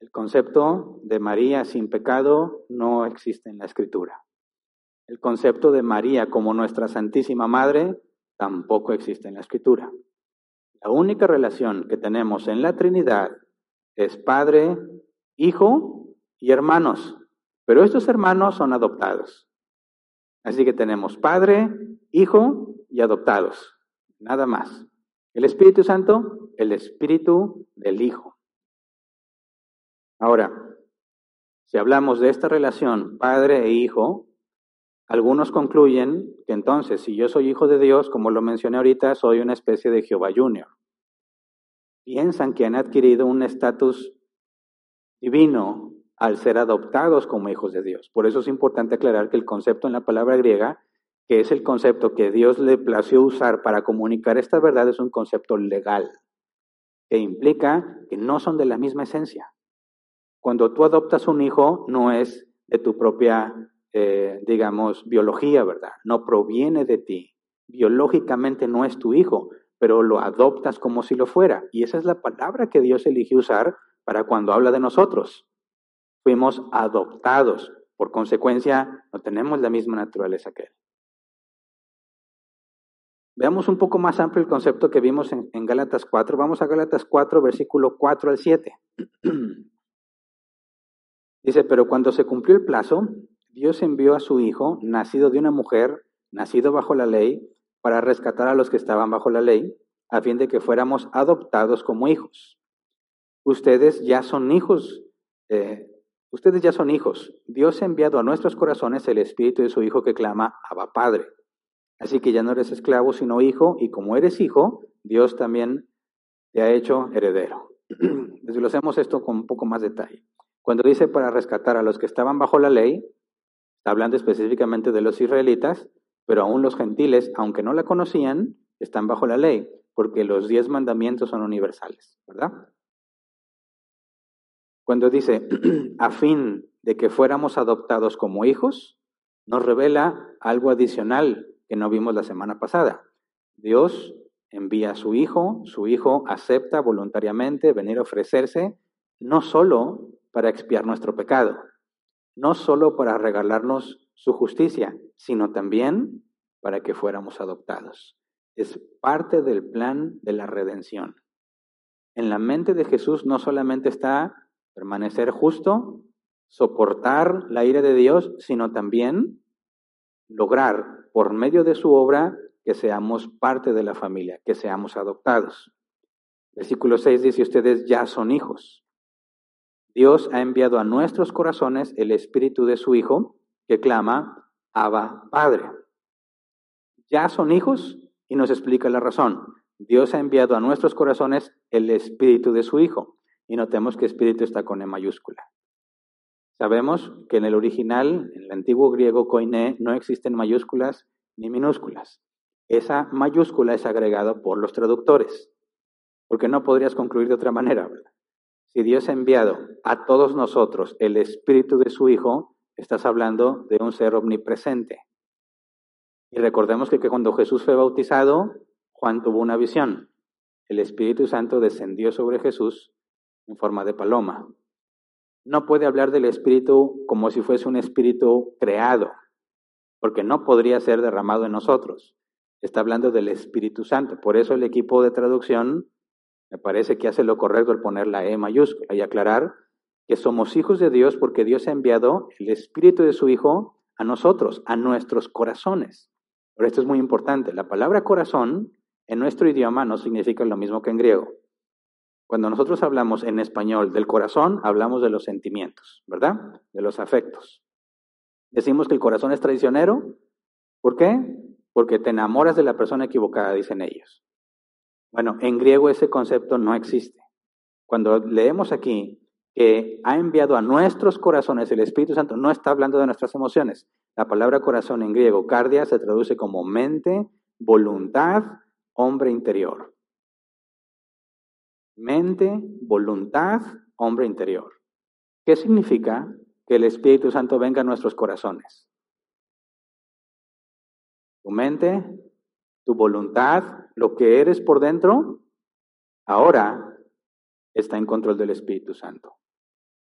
El concepto de María sin pecado no existe en la Escritura. El concepto de María como nuestra Santísima Madre tampoco existe en la Escritura. La única relación que tenemos en la Trinidad es Padre, Hijo y hermanos. Pero estos hermanos son adoptados. Así que tenemos Padre, Hijo y adoptados. Nada más. El Espíritu Santo, el Espíritu del Hijo. Ahora, si hablamos de esta relación padre e hijo, algunos concluyen que entonces, si yo soy hijo de Dios, como lo mencioné ahorita, soy una especie de Jehová Junior. Piensan que han adquirido un estatus divino al ser adoptados como hijos de Dios. Por eso es importante aclarar que el concepto en la palabra griega que es el concepto que Dios le plació usar para comunicar esta verdad, es un concepto legal, que implica que no son de la misma esencia. Cuando tú adoptas un hijo, no es de tu propia, eh, digamos, biología, ¿verdad? No proviene de ti. Biológicamente no es tu hijo, pero lo adoptas como si lo fuera. Y esa es la palabra que Dios eligió usar para cuando habla de nosotros. Fuimos adoptados. Por consecuencia, no tenemos la misma naturaleza que Él. Veamos un poco más amplio el concepto que vimos en, en Gálatas 4. Vamos a Gálatas 4, versículo 4 al 7. [CLEARS THROAT] Dice, pero cuando se cumplió el plazo, Dios envió a su Hijo, nacido de una mujer, nacido bajo la ley, para rescatar a los que estaban bajo la ley, a fin de que fuéramos adoptados como hijos. Ustedes ya son hijos, eh, ustedes ya son hijos. Dios ha enviado a nuestros corazones el Espíritu de su Hijo que clama, Abba Padre. Así que ya no eres esclavo, sino hijo, y como eres hijo, Dios también te ha hecho heredero. [CLEARS THROAT] Desglosemos esto con un poco más detalle. Cuando dice para rescatar a los que estaban bajo la ley, hablando específicamente de los israelitas, pero aún los gentiles, aunque no la conocían, están bajo la ley, porque los diez mandamientos son universales, ¿verdad? Cuando dice, [CLEARS THROAT] a fin de que fuéramos adoptados como hijos, nos revela algo adicional que no vimos la semana pasada. Dios envía a su hijo, su hijo acepta voluntariamente venir a ofrecerse, no solo para expiar nuestro pecado, no solo para regalarnos su justicia, sino también para que fuéramos adoptados. Es parte del plan de la redención. En la mente de Jesús no solamente está permanecer justo, soportar la ira de Dios, sino también lograr por medio de su obra que seamos parte de la familia, que seamos adoptados. Versículo 6 dice, ustedes ya son hijos. Dios ha enviado a nuestros corazones el espíritu de su Hijo que clama, Abba Padre. Ya son hijos y nos explica la razón. Dios ha enviado a nuestros corazones el espíritu de su Hijo. Y notemos que espíritu está con E mayúscula. Sabemos que en el original, en el antiguo griego koiné, no existen mayúsculas ni minúsculas. Esa mayúscula es agregada por los traductores, porque no podrías concluir de otra manera, ¿verdad? Si Dios ha enviado a todos nosotros el Espíritu de su Hijo, estás hablando de un ser omnipresente. Y recordemos que, cuando Jesús fue bautizado, Juan tuvo una visión. El Espíritu Santo descendió sobre Jesús en forma de paloma. No puede hablar del Espíritu como si fuese un Espíritu creado, porque no podría ser derramado en nosotros. Está hablando del Espíritu Santo. Por eso el equipo de traducción me parece que hace lo correcto el poner la E mayúscula y aclarar que somos hijos de Dios porque Dios ha enviado el Espíritu de su Hijo a nosotros, a nuestros corazones. Pero esto es muy importante. La palabra corazón en nuestro idioma no significa lo mismo que en griego. Cuando nosotros hablamos en español del corazón, hablamos de los sentimientos, ¿verdad? De los afectos. Decimos que el corazón es traicionero. ¿Por qué? Porque te enamoras de la persona equivocada, dicen ellos. Bueno, en griego ese concepto no existe. Cuando leemos aquí que ha enviado a nuestros corazones el Espíritu Santo, no está hablando de nuestras emociones. La palabra corazón en griego, cardia, se traduce como mente, voluntad, hombre interior. Mente, voluntad, hombre interior. ¿Qué significa que el Espíritu Santo venga a nuestros corazones? Tu mente, tu voluntad, lo que eres por dentro, ahora está en control del Espíritu Santo.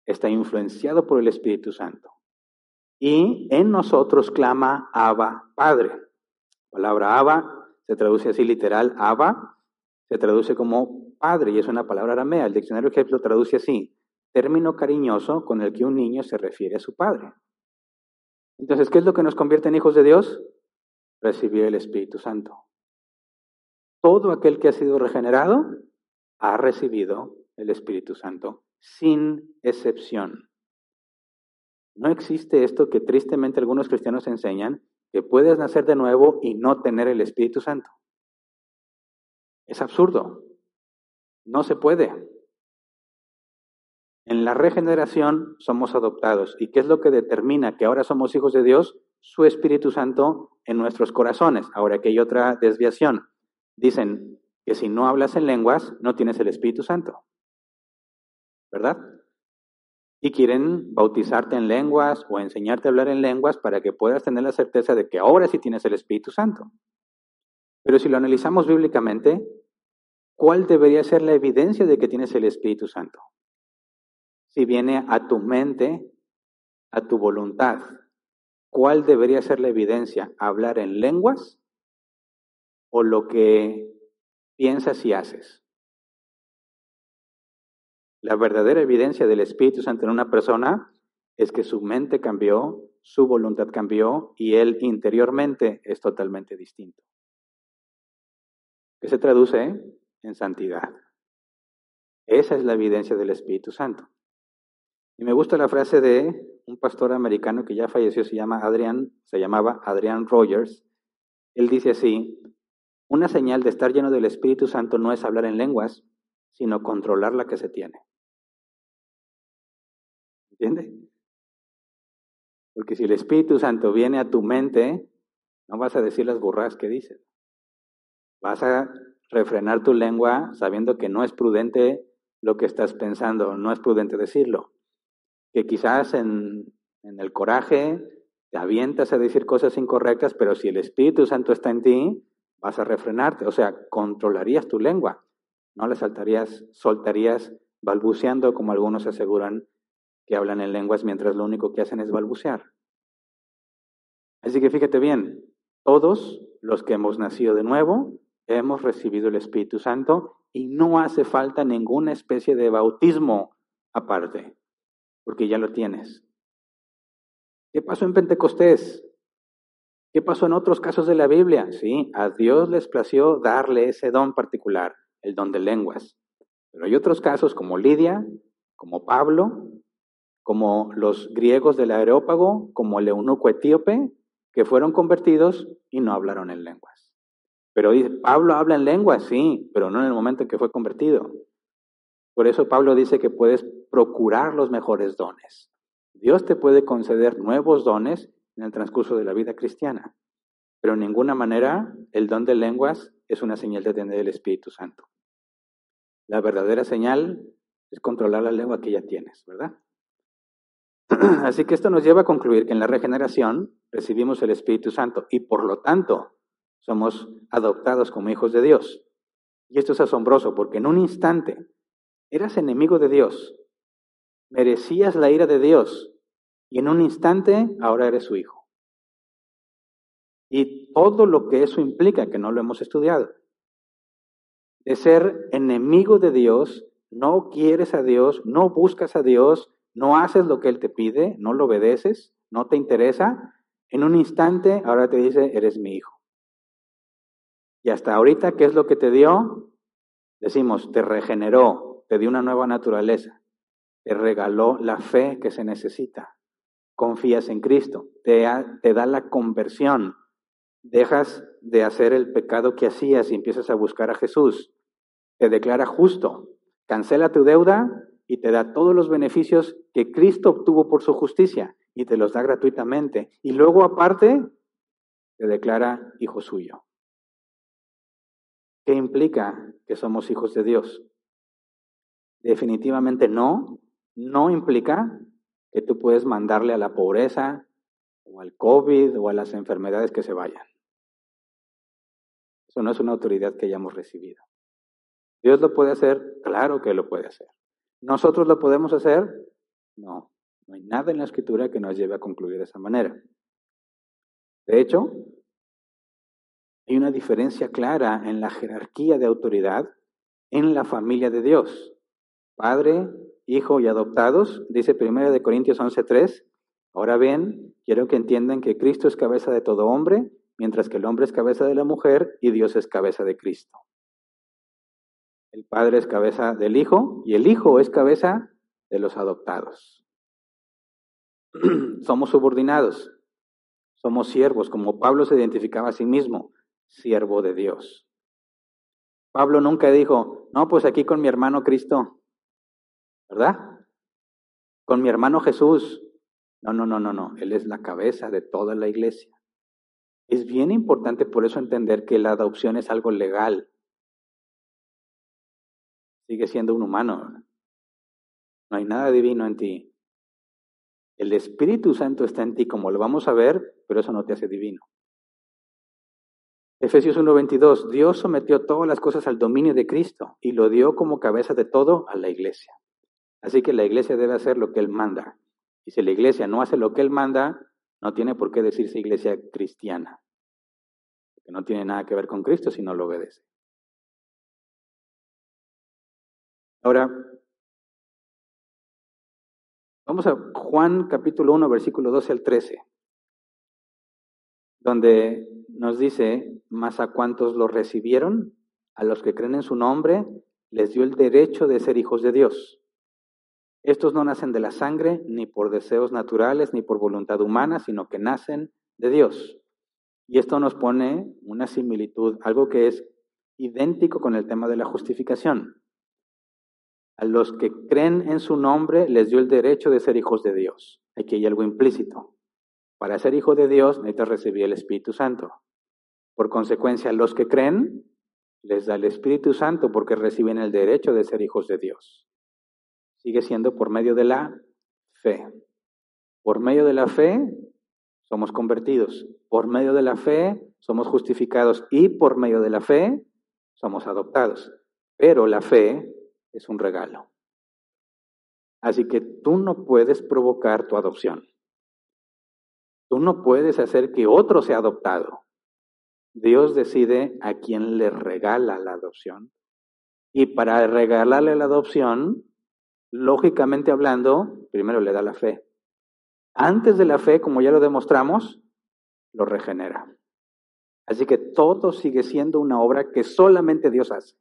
Está influenciado por el Espíritu Santo. Y en nosotros clama Abba, Padre. La palabra Abba se traduce así literal, Abba, se traduce como padre y es una palabra aramea. El diccionario que lo traduce así, término cariñoso con el que un niño se refiere a su padre. Entonces, ¿qué es lo que nos convierte en hijos de Dios? Recibir el Espíritu Santo todo aquel que ha sido regenerado ha recibido el Espíritu Santo, sin excepción. No existe esto que tristemente algunos cristianos enseñan, que puedes nacer de nuevo y no tener el Espíritu Santo. Es absurdo. No se puede. En la regeneración somos adoptados. ¿Y qué es lo que determina que ahora somos hijos de Dios? su Espíritu Santo en nuestros corazones. Ahora que hay otra desviación. Dicen que si no hablas en lenguas, no tienes el Espíritu Santo. ¿Verdad? Y quieren bautizarte en lenguas o enseñarte a hablar en lenguas para que puedas tener la certeza de que ahora sí tienes el Espíritu Santo. Pero si lo analizamos bíblicamente, ¿cuál debería ser la evidencia de que tienes el Espíritu Santo? Si viene a tu mente, a tu voluntad, ¿cuál debería ser la evidencia? ¿Hablar en lenguas o lo que piensas y haces? La verdadera evidencia del Espíritu Santo en una persona es que su mente cambió, su voluntad cambió y él interiormente es totalmente distinto. ¿Qué se traduce en santidad. Esa es la evidencia del Espíritu Santo. Y me gusta la frase de un pastor americano que ya falleció, se llama Adrian, se llamaba Adrian Rogers. Él dice así: Una señal de estar lleno del Espíritu Santo no es hablar en lenguas, sino controlar la que se tiene. ¿Entiende? Porque si el Espíritu Santo viene a tu mente, no vas a decir las burras que dices. Vas a refrenar tu lengua sabiendo que no es prudente lo que estás pensando, no es prudente decirlo. Que quizás en el coraje te avientas a decir cosas incorrectas, pero si el Espíritu Santo está en ti, vas a refrenarte, o sea, controlarías tu lengua, no la saltarías, soltarías balbuceando como algunos aseguran que hablan en lenguas mientras lo único que hacen es balbucear. Así que fíjate bien, todos los que hemos nacido de nuevo hemos recibido el Espíritu Santo y no hace falta ninguna especie de bautismo aparte, porque ya lo tienes. ¿Qué pasó en Pentecostés? ¿Qué pasó en otros casos de la Biblia? Sí, a Dios les plació darle ese don particular, el don de lenguas. Pero hay otros casos como Lidia, como Pablo, como los griegos del Areópago, como el eunuco etíope, que fueron convertidos y no hablaron en lenguas. Pero dice, Pablo habla en lengua, sí, pero no en el momento en que fue convertido. Por eso Pablo dice que puedes procurar los mejores dones. Dios te puede conceder nuevos dones en el transcurso de la vida cristiana, pero en ninguna manera el don de lenguas es una señal de tener el Espíritu Santo. La verdadera señal es controlar la lengua que ya tienes, ¿verdad? [CLEARS THROAT] Así que esto nos lleva a concluir que en la regeneración recibimos el Espíritu Santo y por lo tanto somos adoptados como hijos de Dios. Y esto es asombroso porque en un instante eras enemigo de Dios, merecías la ira de Dios y en un instante ahora eres su hijo. Y todo lo que eso implica, que no lo hemos estudiado, de ser enemigo de Dios, no quieres a Dios, no buscas a Dios, no haces lo que Él te pide, no lo obedeces, no te interesa, en un instante ahora te dice, eres mi hijo. Y hasta ahorita, ¿qué es lo que te dio? Decimos, te regeneró, te dio una nueva naturaleza, te regaló la fe que se necesita. Confías en Cristo, te, da la conversión, dejas de hacer el pecado que hacías y empiezas a buscar a Jesús. Te declara justo, cancela tu deuda y te da todos los beneficios que Cristo obtuvo por su justicia y te los da gratuitamente. Y luego aparte, te declara hijo suyo. ¿Qué implica que somos hijos de Dios? Definitivamente no. No implica que tú puedes mandarle a la pobreza o al COVID o a las enfermedades que se vayan. Eso no es una autoridad que hayamos recibido. ¿Dios lo puede hacer? Claro que lo puede hacer. ¿Nosotros lo podemos hacer? No. No hay nada en la escritura que nos lleve a concluir de esa manera. De hecho, hay una diferencia clara en la jerarquía de autoridad en la familia de Dios. Padre, hijo y adoptados, dice 1 de Corintios 11:3. Ahora bien, quiero que entiendan que Cristo es cabeza de todo hombre, mientras que el hombre es cabeza de la mujer y Dios es cabeza de Cristo. El Padre es cabeza del Hijo y el Hijo es cabeza de los adoptados. [CLEARS THROAT] somos subordinados, somos siervos, como Pablo se identificaba a sí mismo siervo de Dios. Pablo nunca dijo, no, pues aquí con mi hermano Cristo, ¿verdad? Con mi hermano Jesús, No, no, no, no, no. Él es la cabeza de toda la iglesia. Es bien importante por eso entender que la adopción es algo legal. Sigue siendo un humano. No hay nada divino en ti. El Espíritu Santo está en ti, como lo vamos a ver, pero eso no te hace divino. Efesios 1:22, Dios sometió todas las cosas al dominio de Cristo y lo dio como cabeza de todo a la iglesia. Así que la iglesia debe hacer lo que Él manda. Y si la iglesia no hace lo que Él manda, no tiene por qué decirse iglesia cristiana, porque no tiene nada que ver con Cristo si no lo obedece. Ahora, vamos a Juan capítulo 1, versículo 12 al 13, donde nos dice, más a cuantos lo recibieron, a los que creen en su nombre, les dio el derecho de ser hijos de Dios estos no nacen de la sangre, ni por deseos naturales, ni por voluntad humana, sino que nacen de Dios. Y esto nos pone una similitud, algo que es idéntico con el tema de la justificación. A los que creen en su nombre les dio el derecho de ser hijos de Dios. Aquí hay algo implícito. Para ser hijo de Dios necesitas recibir el Espíritu Santo. Por consecuencia, a los que creen les da el Espíritu Santo porque reciben el derecho de ser hijos de Dios sigue siendo por medio de la fe. Por medio de la fe somos convertidos. Por medio de la fe somos justificados y por medio de la fe somos adoptados. Pero la fe es un regalo. Así que tú no puedes provocar tu adopción. Tú no puedes hacer que otro sea adoptado. Dios decide a quién le regala la adopción. Y para regalarle la adopción, lógicamente hablando, primero le da la fe. Antes de la fe, como ya lo demostramos, lo regenera. Así que todo sigue siendo una obra que solamente Dios hace.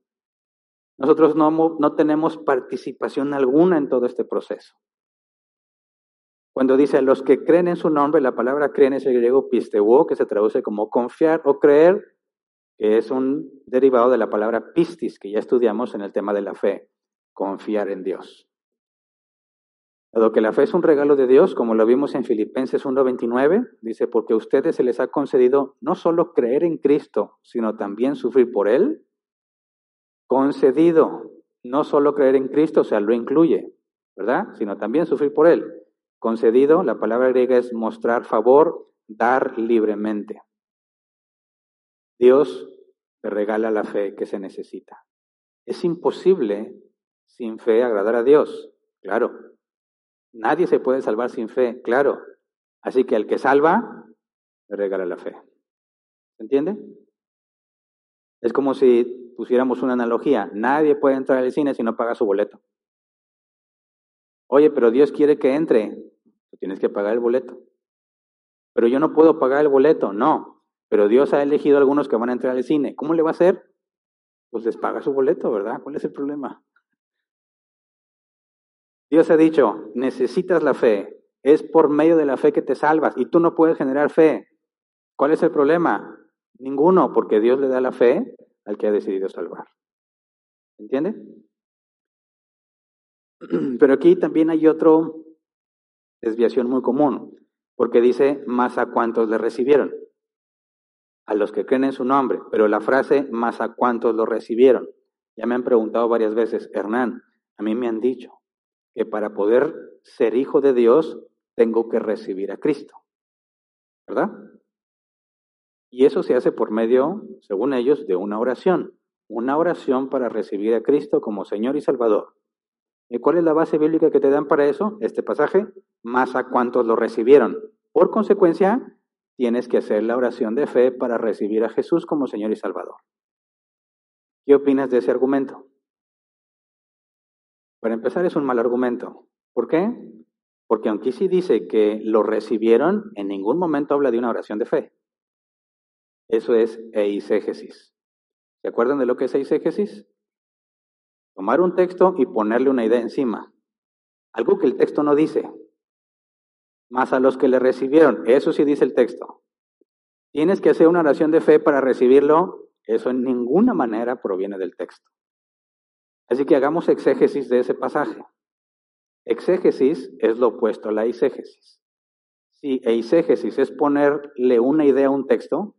Nosotros no, tenemos participación alguna en todo este proceso. Cuando dice los que creen en su nombre, la palabra creen es el griego pisteuo, que se traduce como confiar o creer, que es un derivado de la palabra pistis, que ya estudiamos en el tema de la fe, confiar en Dios. Dado que la fe es un regalo de Dios, como lo vimos en Filipenses 1:29, dice, porque a ustedes se les ha concedido no solo creer en Cristo, sino también sufrir por Él. Concedido, no solo creer en Cristo, o sea, lo incluye, ¿verdad? Sino también sufrir por Él. Concedido, la palabra griega es mostrar favor, dar libremente. Dios te regala la fe que se necesita. Es imposible sin fe agradar a Dios, claro, Nadie se puede salvar sin fe, claro. Así que al que salva, le regala la fe. ¿Se entiende? Es como si pusiéramos una analogía. Nadie puede entrar al cine si no paga su boleto. Oye, pero Dios quiere que entre. Tienes que pagar el boleto. Pero yo no puedo pagar el boleto. No. Pero Dios ha elegido a algunos que van a entrar al cine. ¿Cómo le va a hacer? Pues les paga su boleto, ¿verdad? ¿Cuál es el problema? Dios ha dicho, necesitas la fe. Es por medio de la fe que te salvas y tú no puedes generar fe. ¿Cuál es el problema? Ninguno, porque Dios le da la fe al que ha decidido salvar. ¿Entiende? [CLEARS THROAT] Pero aquí también hay otra desviación muy común, porque dice, más a cuantos le recibieron, a los que creen en su nombre, pero la frase, más a cuantos lo recibieron. Ya me han preguntado varias veces, Hernán, a mí me han dicho, que para poder ser hijo de Dios tengo que recibir a Cristo. ¿Verdad? Y eso se hace por medio, según ellos, de una oración. Una oración para recibir a Cristo como Señor y Salvador. ¿Y cuál es la base bíblica que te dan para eso? Este pasaje, más a cuantos lo recibieron. Por consecuencia, tienes que hacer la oración de fe para recibir a Jesús como Señor y Salvador. ¿Qué opinas de ese argumento? Para empezar, es un mal argumento. ¿Por qué? Porque aunque sí dice que lo recibieron, en ningún momento habla de una oración de fe. Eso es eisegesis. ¿Se acuerdan de lo que es eisegesis? Tomar un texto y ponerle una idea encima. Algo que el texto no dice. Más a los que le recibieron, eso sí dice el texto. Tienes que hacer una oración de fe para recibirlo, eso en ninguna manera proviene del texto. Así que hagamos exégesis de ese pasaje. Exégesis es lo opuesto a la eisegesis. Si eisegesis es ponerle una idea a un texto,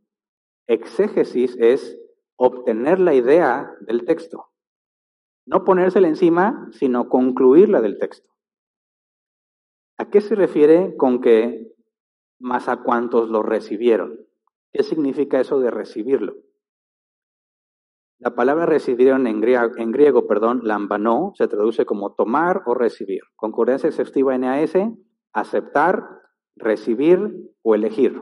exégesis es obtener la idea del texto. No ponérsela encima, sino concluirla del texto. ¿A qué se refiere con que más a cuantos lo recibieron? ¿Qué significa eso de recibirlo? La palabra recibieron en griego, perdón, lambanó, se traduce como tomar o recibir. Concurrencia exhaustiva NAS, aceptar, recibir o elegir.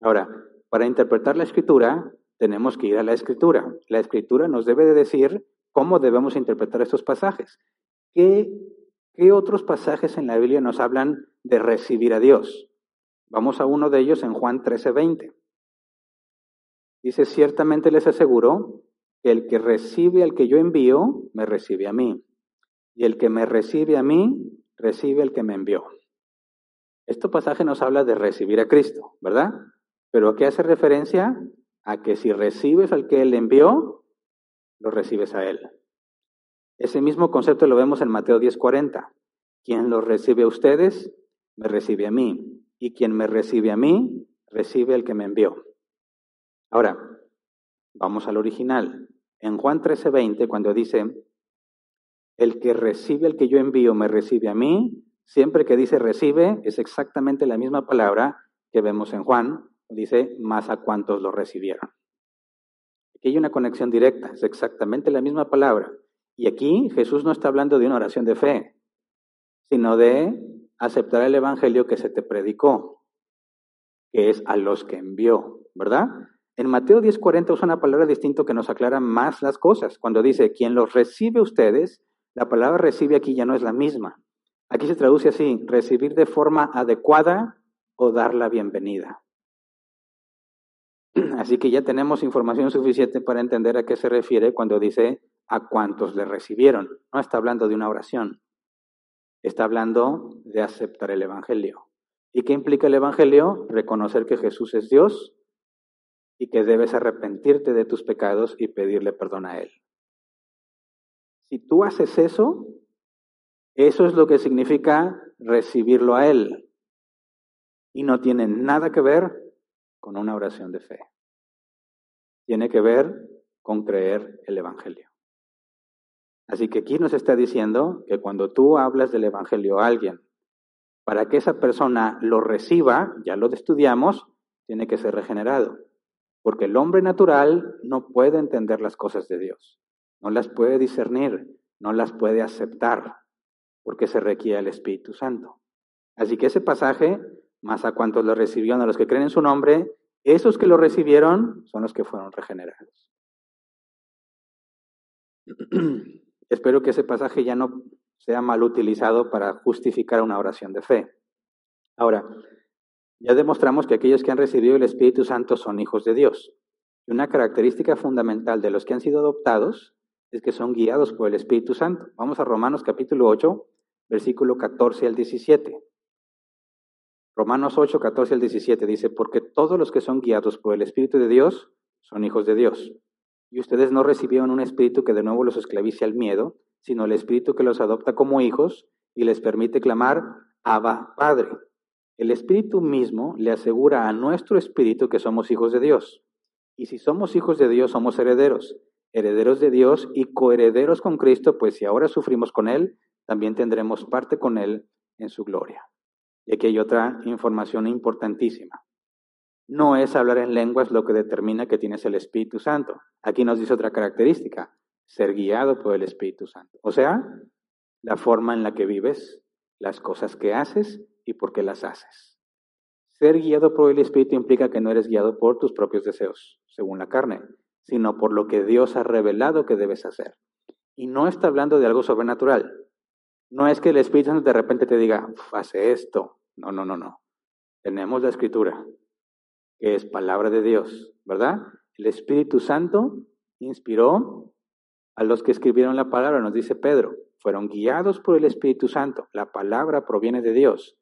Ahora, para interpretar la escritura, tenemos que ir a la escritura. La escritura nos debe de decir cómo debemos interpretar estos pasajes. ¿Qué, qué otros pasajes en la Biblia nos hablan de recibir a Dios? Vamos a uno de ellos en Juan 13:20. Dice, ciertamente les aseguro que el que recibe al que yo envío, me recibe a mí. Y el que me recibe a mí, recibe al que me envió. Este pasaje nos habla de recibir a Cristo, ¿verdad? Pero ¿a qué hace referencia? A que si recibes al que Él envió, lo recibes a Él. Ese mismo concepto lo vemos en Mateo 10:40. Quien los recibe a ustedes, me recibe a mí. Y quien me recibe a mí, recibe al que me envió. Ahora, vamos al original. En Juan 13:20, cuando dice, el que recibe el que yo envío me recibe a mí, siempre que dice recibe, es exactamente la misma palabra que vemos en Juan, dice, más a cuantos lo recibieron. Aquí hay una conexión directa, es exactamente la misma palabra. Y aquí Jesús no está hablando de una oración de fe, sino de aceptar el Evangelio que se te predicó, que es a los que envió, ¿verdad? En Mateo 10:40 usa una palabra distinta que nos aclara más las cosas. Cuando dice, quien los recibe ustedes, la palabra recibe aquí ya no es la misma. Aquí se traduce así, recibir de forma adecuada o dar la bienvenida. [CLEARS THROAT] Así que ya tenemos información suficiente para entender a qué se refiere cuando dice a cuántos le recibieron. No está hablando de una oración, está hablando de aceptar el Evangelio. ¿Y qué implica el Evangelio? Reconocer que Jesús es Dios y que debes arrepentirte de tus pecados y pedirle perdón a Él. Si tú haces eso, eso es lo que significa recibirlo a Él. Y no tiene nada que ver con una oración de fe. Tiene que ver con creer el Evangelio. Así que aquí nos está diciendo que cuando tú hablas del Evangelio a alguien, para que esa persona lo reciba, ya lo estudiamos, tiene que ser regenerado. Porque el hombre natural no puede entender las cosas de Dios, no las puede discernir, no las puede aceptar, porque se requiere el Espíritu Santo. Así que ese pasaje, más a cuantos lo recibieron, a los que creen en su nombre, esos que lo recibieron son los que fueron regenerados. [CLEARS THROAT] Espero que ese pasaje ya no sea mal utilizado para justificar una oración de fe. Ahora, ya demostramos que aquellos que han recibido el Espíritu Santo son hijos de Dios. Y una característica fundamental de los que han sido adoptados es que son guiados por el Espíritu Santo. Vamos a Romanos capítulo 8, versículo 14 al 17. Romanos 8, 14 al 17 dice, porque todos los que son guiados por el Espíritu de Dios son hijos de Dios. Y ustedes no recibieron un espíritu que de nuevo los esclavice al miedo, sino el espíritu que los adopta como hijos y les permite clamar, Abba, Padre. El Espíritu mismo le asegura a nuestro espíritu que somos hijos de Dios. Y si somos hijos de Dios, somos herederos, herederos de Dios y coherederos con Cristo, pues si ahora sufrimos con Él, también tendremos parte con Él en su gloria. Y aquí hay otra información importantísima. No es hablar en lenguas lo que determina que tienes el Espíritu Santo. Aquí nos dice otra característica, ser guiado por el Espíritu Santo. O sea, la forma en la que vives, las cosas que haces y por qué las haces. Ser guiado por el Espíritu implica que no eres guiado por tus propios deseos, según la carne, sino por lo que Dios ha revelado que debes hacer. Y no está hablando de algo sobrenatural. No es que el Espíritu Santo de repente te diga, hace esto. No, no, no, no. Tenemos la Escritura, que es palabra de Dios, ¿verdad? El Espíritu Santo inspiró a los que escribieron la palabra, nos dice Pedro, fueron guiados por el Espíritu Santo. La palabra proviene de Dios.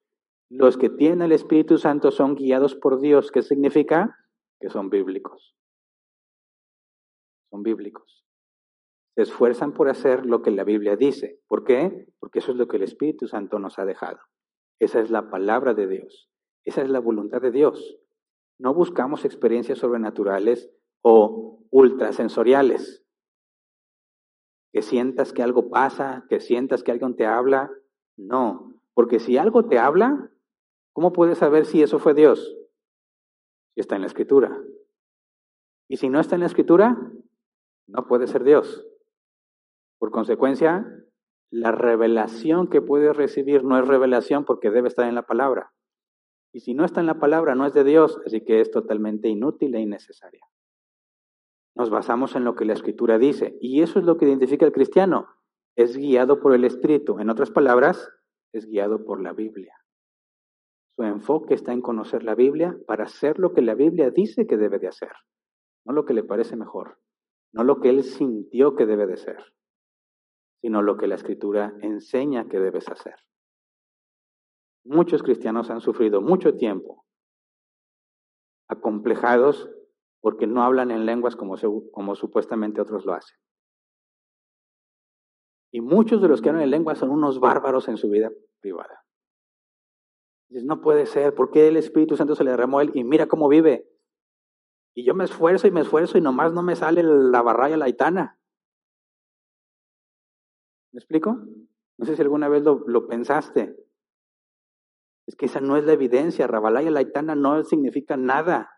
Los que tienen el Espíritu Santo son guiados por Dios. ¿Qué significa? Que son bíblicos. Son bíblicos. Se esfuerzan por hacer lo que la Biblia dice. ¿Por qué? Porque eso es lo que el Espíritu Santo nos ha dejado. Esa es la palabra de Dios. Esa es la voluntad de Dios. No buscamos experiencias sobrenaturales o ultrasensoriales. Que sientas que algo pasa, que sientas que alguien te habla. No, porque si algo te habla, ¿cómo puedes saber si eso fue Dios? Si está en la escritura. Y si no está en la escritura, no puede ser Dios. Por consecuencia, la revelación que puedes recibir no es revelación porque debe estar en la palabra. Y si no está en la palabra, no es de Dios, así que es totalmente inútil e innecesaria. Nos basamos en lo que la escritura dice y eso es lo que identifica al cristiano. Es guiado por el Espíritu. En otras palabras, es guiado por la Biblia. Su enfoque está en conocer la Biblia para hacer lo que la Biblia dice que debe de hacer, no lo que le parece mejor, no lo que él sintió que debe de ser, sino lo que la Escritura enseña que debes hacer. Muchos cristianos han sufrido mucho tiempo acomplejados porque no hablan en lenguas como, como supuestamente otros lo hacen. Y muchos de los que hablan en lenguas son unos bárbaros en su vida privada. No puede ser, ¿por qué el Espíritu Santo se le derramó a él y mira cómo vive? Y yo me esfuerzo y me esfuerzo y nomás no me sale la barraya laitana. ¿Me explico? No sé si alguna vez lo, lo pensaste. Es que esa no es la evidencia. Rabalaya laitana no significa nada.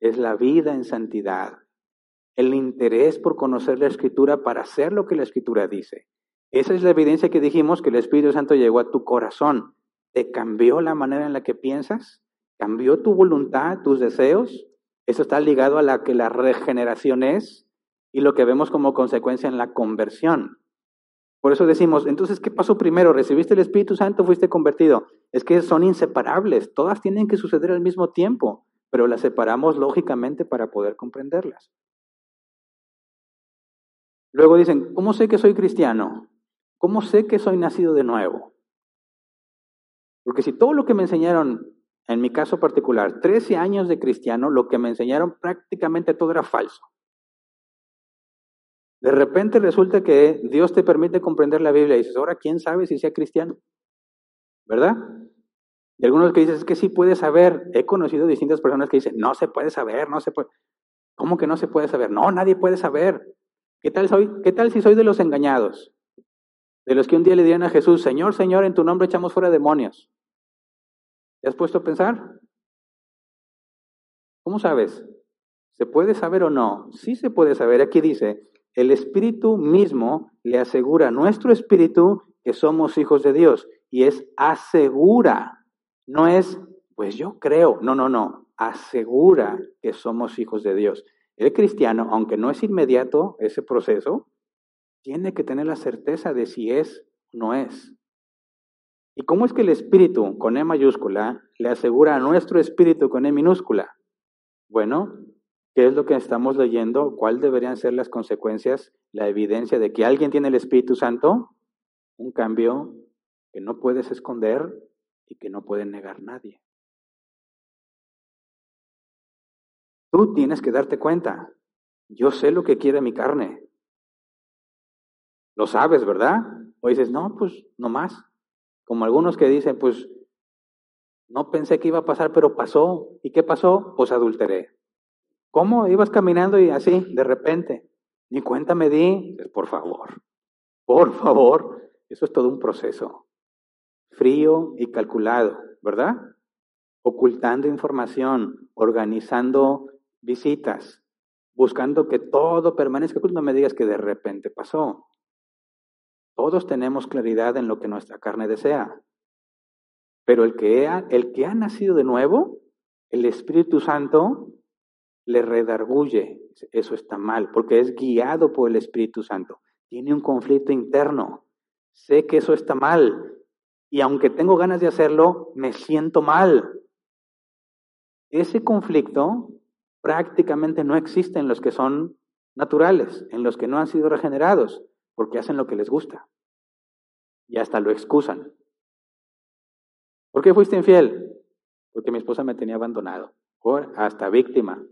Es la vida en santidad. El interés por conocer la escritura para hacer lo que la escritura dice. Esa es la evidencia que dijimos que el Espíritu Santo llegó a tu corazón. ¿Te cambió la manera en la que piensas? ¿Cambió tu voluntad, tus deseos? Eso está ligado a la que la regeneración es y lo que vemos como consecuencia en la conversión. Por eso decimos, entonces, ¿qué pasó primero? ¿Recibiste el Espíritu Santo fuiste convertido? Es que son inseparables, todas tienen que suceder al mismo tiempo, pero las separamos lógicamente para poder comprenderlas. Luego dicen, ¿cómo sé que soy cristiano? ¿Cómo sé que soy nacido de nuevo? Porque si todo lo que me enseñaron, en mi caso particular, 13 años de cristiano, lo que me enseñaron prácticamente todo era falso. De repente resulta que Dios te permite comprender la Biblia y dices, ahora, ¿quién sabe si sea cristiano? ¿Verdad? Y algunos que dicen, es que sí puede saber. He conocido distintas personas que dicen, no se puede saber, no se puede. ¿Cómo que no se puede saber? No, nadie puede saber. ¿Qué tal, soy, ¿Qué tal si soy de los engañados? De los que un día le dieron a Jesús, Señor, Señor, en tu nombre echamos fuera demonios. ¿Te has puesto a pensar? ¿Cómo sabes? ¿Se puede saber o no? Sí se puede saber. Aquí dice, el Espíritu mismo le asegura a nuestro espíritu que somos hijos de Dios. Y es asegura, no es, pues yo creo, no, no, no, asegura que somos hijos de Dios. El cristiano, aunque no es inmediato ese proceso, tiene que tener la certeza de si es o no es. ¿Y cómo es que el espíritu con E mayúscula le asegura a nuestro espíritu con E minúscula? Bueno, ¿Qué es lo que estamos leyendo? ¿Cuáles deberían ser las consecuencias, la evidencia de que alguien tiene el Espíritu Santo? Un cambio que no puedes esconder y que no puede negar nadie. Tú tienes que darte cuenta. Yo sé lo que quiere mi carne. Lo sabes, ¿verdad? O dices, no, pues no más. Como algunos que dicen, pues no pensé que iba a pasar, pero pasó. ¿Y qué pasó? Pues adulteré. ¿Cómo ibas caminando y así, de repente? Ni cuenta me di. Por favor, por favor, eso es todo un proceso. Frío y calculado, ¿verdad? Ocultando información, organizando visitas, buscando que todo permanezca. No me digas que de repente pasó. Todos tenemos claridad en lo que nuestra carne desea. Pero el que el que ha nacido de nuevo, el Espíritu Santo, le redarguye, eso está mal, porque es guiado por el Espíritu Santo. Tiene un conflicto interno. Sé que eso está mal y aunque tengo ganas de hacerlo, me siento mal. Ese conflicto prácticamente no existe en los que son naturales, en los que no han sido regenerados, porque hacen lo que les gusta y hasta lo excusan. ¿Por qué fuiste infiel? Porque mi esposa me tenía abandonado hasta víctima.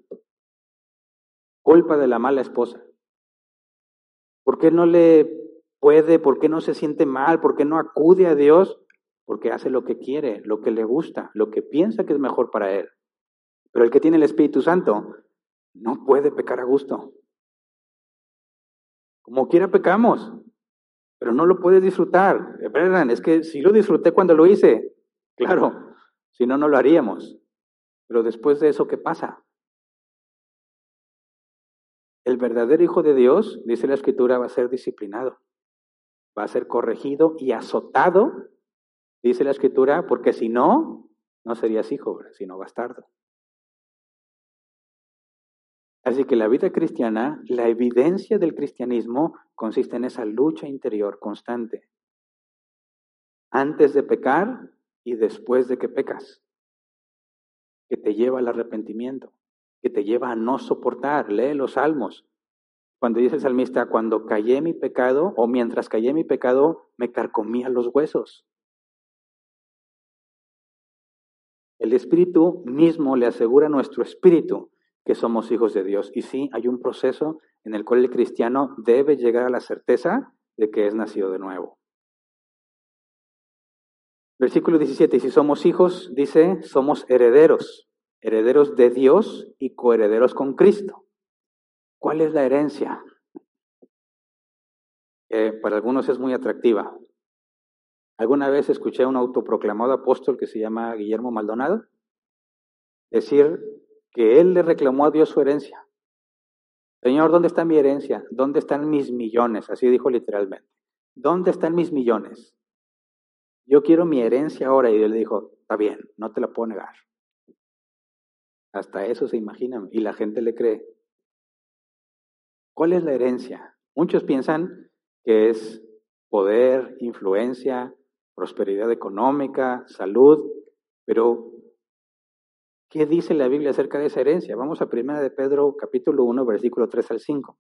Culpa de la mala esposa. ¿Por qué no le puede? ¿Por qué no se siente mal? ¿Por qué no acude a Dios? porque hace lo que quiere, lo que le gusta, lo que piensa que es mejor para él. Pero el que tiene el Espíritu Santo no puede pecar a gusto. Como quiera pecamos, pero no lo puedes disfrutar. Es que si lo disfruté cuando lo hice, [LAUGHS] claro, si no, no lo haríamos. Pero después de eso, ¿qué pasa? El verdadero Hijo de Dios, dice la Escritura, va a ser disciplinado, va a ser corregido y azotado, dice la Escritura, porque si no, no serías hijo, sino bastardo. Así que la vida cristiana, la evidencia del cristianismo consiste en esa lucha interior constante. Antes de pecar y después de que pecas, que te lleva al arrepentimiento, que te lleva a no soportar. Lee los salmos. Cuando dice el salmista, cuando callé mi pecado o mientras callé mi pecado, me carcomía los huesos. El Espíritu mismo le asegura nuestro espíritu que somos hijos de Dios. Y sí, hay un proceso en el cual el cristiano debe llegar a la certeza de que es nacido de nuevo. Versículo 17, si somos hijos, dice, somos herederos, herederos de Dios y coherederos con Cristo. ¿Cuál es la herencia? para algunos es muy atractiva. Alguna vez escuché a un autoproclamado apóstol que se llama Guillermo Maldonado decir que él le reclamó a Dios su herencia. Señor, ¿dónde está mi herencia? ¿Dónde están mis millones? Así dijo literalmente. ¿Dónde están mis millones? Yo quiero mi herencia ahora. Y Dios le dijo, está bien, no te la puedo negar. Hasta eso se imaginan y la gente le cree. ¿Cuál es la herencia? Muchos piensan que es poder, influencia, prosperidad económica, salud, pero ¿Qué dice la Biblia acerca de esa herencia? Vamos a 1 de Pedro capítulo 1, versículo 3 al 5.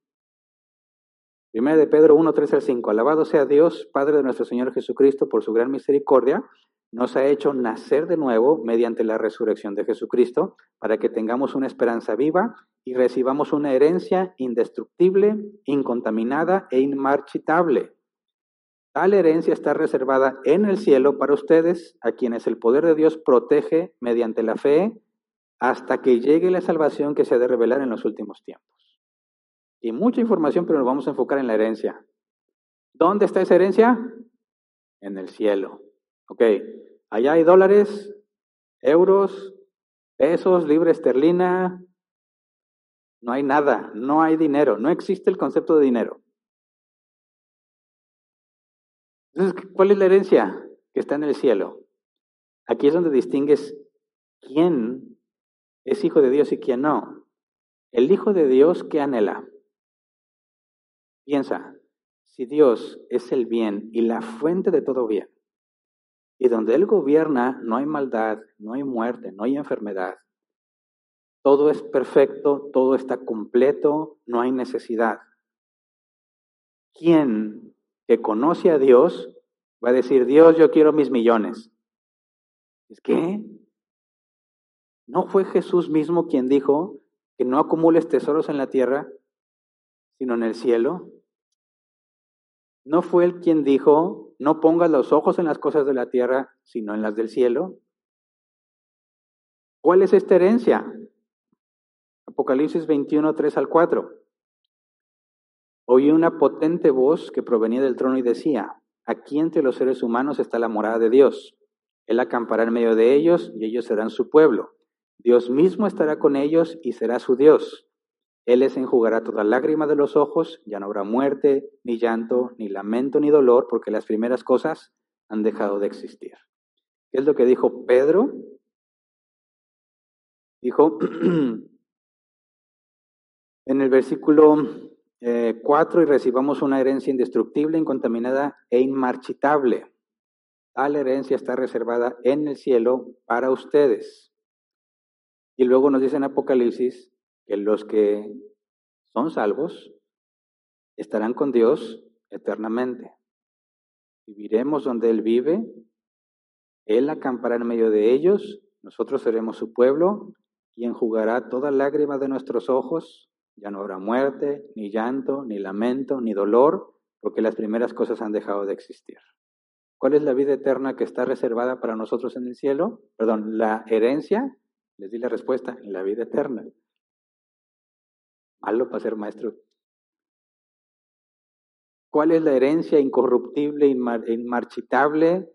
1 de Pedro 1, 3 al 5. Alabado sea Dios, Padre de nuestro Señor Jesucristo, por su gran misericordia, nos ha hecho nacer de nuevo mediante la resurrección de Jesucristo, para que tengamos una esperanza viva y recibamos una herencia indestructible, incontaminada e inmarchitable. Tal herencia está reservada en el cielo para ustedes, a quienes el poder de Dios protege mediante la fe hasta que llegue la salvación que se ha de revelar en los últimos tiempos. Y mucha información, pero nos vamos a enfocar en la herencia. ¿Dónde está esa herencia? En el cielo. Ok, allá hay dólares, euros, pesos, libre esterlina. No hay nada, no hay dinero, no existe el concepto de dinero. Entonces, ¿cuál es la herencia que está en el cielo? Aquí es donde distingues quién es hijo de Dios y quién no. El hijo de Dios, ¿qué anhela? Piensa, si Dios es el bien y la fuente de todo bien, y donde Él gobierna no hay maldad, no hay muerte, no hay enfermedad, todo es perfecto, todo está completo, no hay necesidad. ¿Quién que conoce a Dios va a decir, Dios, yo quiero mis millones? ¿Es que ¿No fue Jesús mismo quien dijo que no acumules tesoros en la tierra, sino en el cielo? ¿No fue él quien dijo, no pongas los ojos en las cosas de la tierra, sino en las del cielo? ¿Cuál es esta herencia? Apocalipsis 21, 3 al 4. Oí una potente voz que provenía del trono y decía, aquí entre los seres humanos está la morada de Dios. Él acampará en medio de ellos y ellos serán su pueblo. Dios mismo estará con ellos y será su Dios. Él les enjugará toda lágrima de los ojos, ya no habrá muerte, ni llanto, ni lamento, ni dolor, porque las primeras cosas han dejado de existir. ¿Qué es lo que dijo Pedro? Dijo [CLEARS THROAT] en el versículo 4, eh, y recibamos una herencia indestructible, incontaminada e inmarchitable. Tal herencia está reservada en el cielo para ustedes. Y luego nos dice en Apocalipsis que los que son salvos estarán con Dios eternamente. Viviremos donde Él vive, Él acampará en medio de ellos, nosotros seremos su pueblo y enjugará toda lágrima de nuestros ojos. Ya no habrá muerte, ni llanto, ni lamento, ni dolor, porque las primeras cosas han dejado de existir. ¿Cuál es la vida eterna que está reservada para nosotros en el cielo? Perdón, la herencia, les di la respuesta, la vida eterna. Malo para ser maestro. ¿Cuál es la herencia incorruptible, inmarchitable,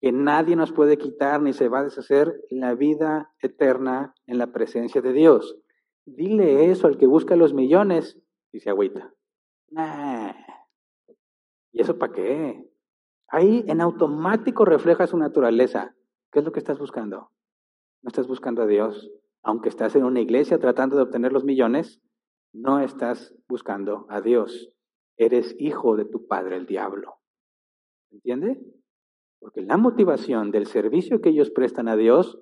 que nadie nos puede quitar ni se va a deshacer? La vida eterna en la presencia de Dios. Dile eso al que busca los millones y se agüita. ¿Y eso para qué? Ahí en automático refleja su naturaleza. ¿Qué es lo que estás buscando? No estás buscando a Dios. Aunque estás en una iglesia tratando de obtener los millones, no estás buscando a Dios. Eres hijo de tu padre, el diablo. ¿Entiende? Porque la motivación del servicio que ellos prestan a Dios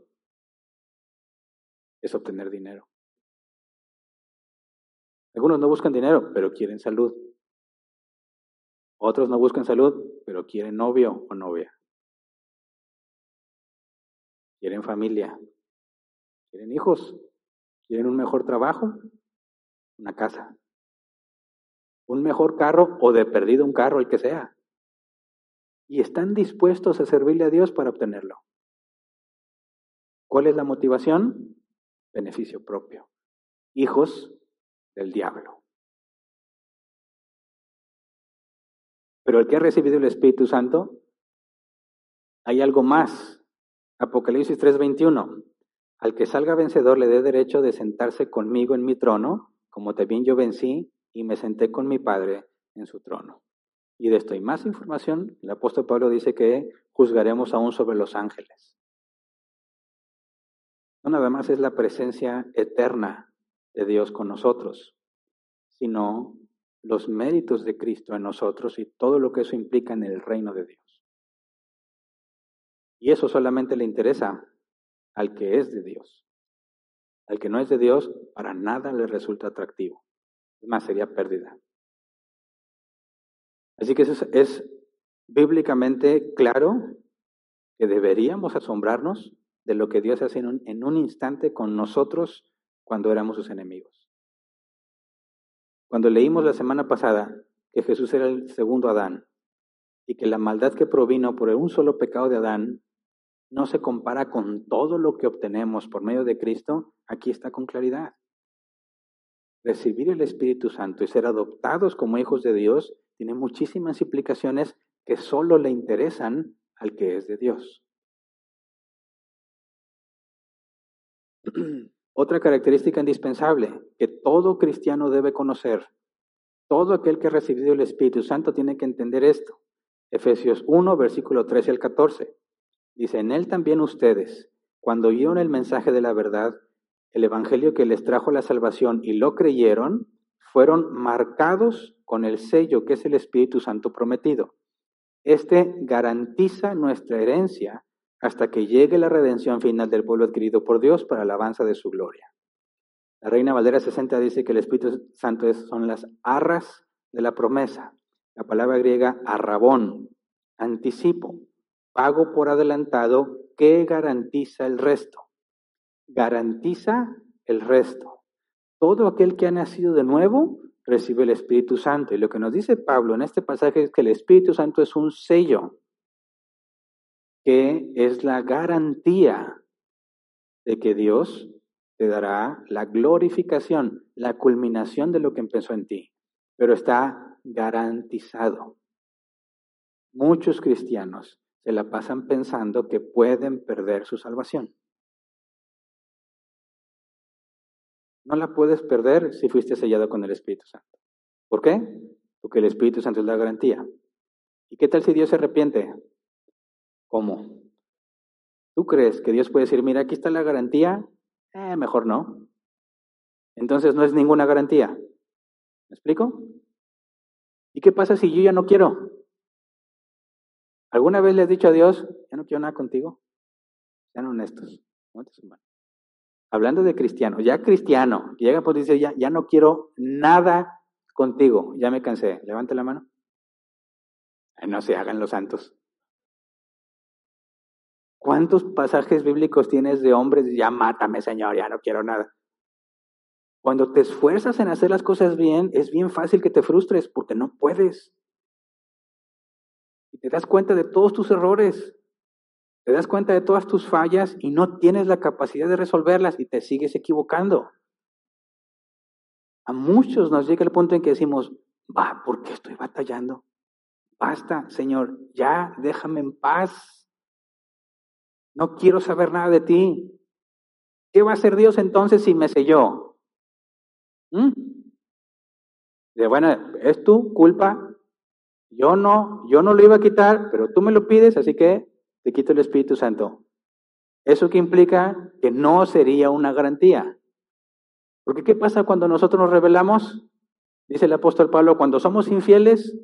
es obtener dinero. Algunos no buscan dinero, pero quieren salud. Otros no buscan salud, pero quieren novio o novia. Quieren familia. Quieren hijos. Quieren un mejor trabajo, una casa. Un mejor carro o de perdido un carro, el que sea. Y están dispuestos a servirle a Dios para obtenerlo. ¿Cuál es la motivación? Beneficio propio. Hijos del diablo. Pero el que ha recibido el Espíritu Santo, hay algo más. Apocalipsis 3:21. Al que salga vencedor le dé derecho de sentarse conmigo en mi trono, como también yo vencí y me senté con mi Padre en su trono. Y de esto hay más información. El apóstol Pablo dice que juzgaremos aún sobre los ángeles. No nada más es la presencia eterna de Dios con nosotros, sino los méritos de Cristo en nosotros y todo lo que eso implica en el reino de Dios. Y eso solamente le interesa al que es de Dios. Al que no es de Dios, para nada le resulta atractivo. Es más, sería pérdida. Así que es, es bíblicamente claro que deberíamos asombrarnos de lo que Dios hace en un instante con nosotros cuando éramos sus enemigos. Cuando leímos la semana pasada que Jesús era el segundo Adán y que la maldad que provino por un solo pecado de Adán no se compara con todo lo que obtenemos por medio de Cristo, aquí está con claridad. Recibir el Espíritu Santo y ser adoptados como hijos de Dios tiene muchísimas implicaciones que solo le interesan al que es de Dios. [CLEARS THROAT] Otra característica indispensable que todo cristiano debe conocer, todo aquel que ha recibido el Espíritu Santo tiene que entender esto. Efesios 1, versículo 13 al 14. Dice, en él también ustedes, cuando oyeron el mensaje de la verdad, el Evangelio que les trajo la salvación y lo creyeron, fueron marcados con el sello que es el Espíritu Santo prometido. Este garantiza nuestra herencia hasta que llegue la redención final del pueblo adquirido por Dios para alabanza de su gloria. La Reina Valdera 60 dice que el Espíritu Santo son las arras de la promesa. La palabra griega arrabón, anticipo, pago por adelantado que garantiza el resto. Garantiza el resto. Todo aquel que ha nacido de nuevo recibe el Espíritu Santo. Y lo que nos dice Pablo en este pasaje es que el Espíritu Santo es un sello que es la garantía de que Dios te dará la glorificación, la culminación de lo que empezó en ti, pero está garantizado. Muchos cristianos se la pasan pensando que pueden perder su salvación. No la puedes perder si fuiste sellado con el Espíritu Santo. ¿Por qué? Porque el Espíritu Santo es la garantía. ¿Y qué tal si Dios se arrepiente? ¿Cómo? ¿Tú crees que Dios puede decir, mira, aquí está la garantía? Eh, mejor no. Entonces no es ninguna garantía. ¿Me explico? ¿Y qué pasa si yo ya no quiero? ¿Alguna vez le has dicho a Dios, ya no quiero nada contigo? Sean honestos. Hablando de cristiano, ya cristiano, llega por ya, ya no quiero nada contigo, ya me cansé. Levante la mano. No se hagan los santos. ¿Cuántos pasajes bíblicos tienes de hombres? Ya mátame, Señor, ya no quiero nada. Cuando te esfuerzas en hacer las cosas bien, es bien fácil que te frustres porque no puedes. Te das cuenta de todos tus errores, te das cuenta de todas tus fallas y no tienes la capacidad de resolverlas y te sigues equivocando. A muchos nos llega el punto en que decimos, va, ¿por qué estoy batallando? Basta, Señor, ya déjame en paz. No quiero saber nada de ti. ¿Qué va a hacer Dios entonces si me selló? ¿Mm? De bueno, es tu culpa. Yo no, yo no lo iba a quitar, pero tú me lo pides, así que te quito el Espíritu Santo. ¿Eso qué implica? Que no sería una garantía. Porque ¿qué pasa cuando nosotros nos rebelamos? Dice el apóstol Pablo, cuando somos infieles,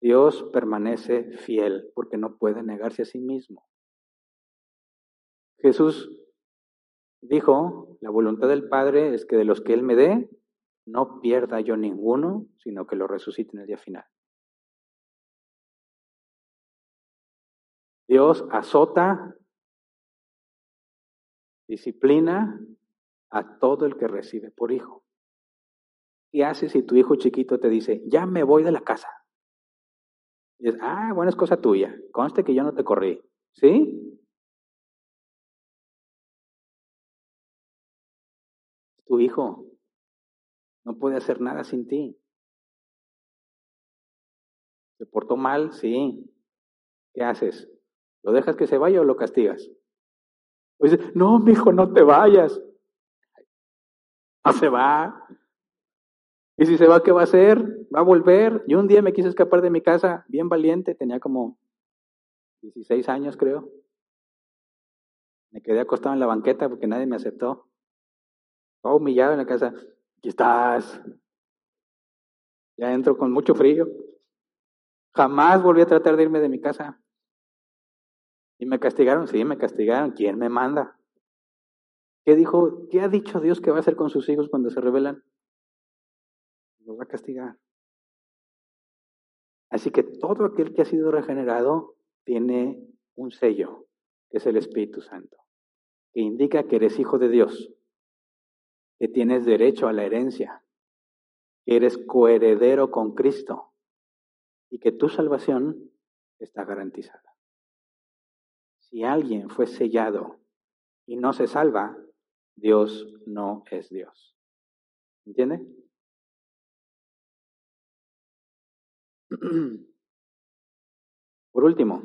Dios permanece fiel porque no puede negarse a sí mismo. Jesús dijo, la voluntad del Padre es que de los que Él me dé, no pierda yo ninguno, sino que lo resucite en el día final. Dios azota, disciplina a todo el que recibe por hijo. ¿Qué haces si tu hijo chiquito te dice, ya me voy de la casa? Y ah, bueno, es cosa tuya. Conste que yo no te corrí. ¿Sí? Tu hijo no puede hacer nada sin ti. ¿Se portó mal? Sí. ¿Qué haces? ¿Lo dejas que se vaya o lo castigas? Pues, no, mi hijo, no te vayas. No se va. Y si se va, ¿qué va a hacer? Va a volver. Yo un día me quise escapar de mi casa, bien valiente, tenía como 16 años, creo. Me quedé acostado en la banqueta porque nadie me aceptó. Estaba humillado en la casa. Aquí estás. Ya entro con mucho frío. Jamás volví a tratar de irme de mi casa. ¿Y me castigaron? Sí, me castigaron. ¿Quién me manda? ¿Qué dijo? ¿Qué ha dicho Dios que va a hacer con sus hijos cuando se rebelan? Los va a castigar. Así que todo aquel que ha sido regenerado tiene un sello, que es el Espíritu Santo, que indica que eres hijo de Dios, que tienes derecho a la herencia, que eres coheredero con Cristo y que tu salvación está garantizada. Si alguien fue sellado y no se salva, Dios no es Dios. ¿Entiende? [CLEARS THROAT] Por último,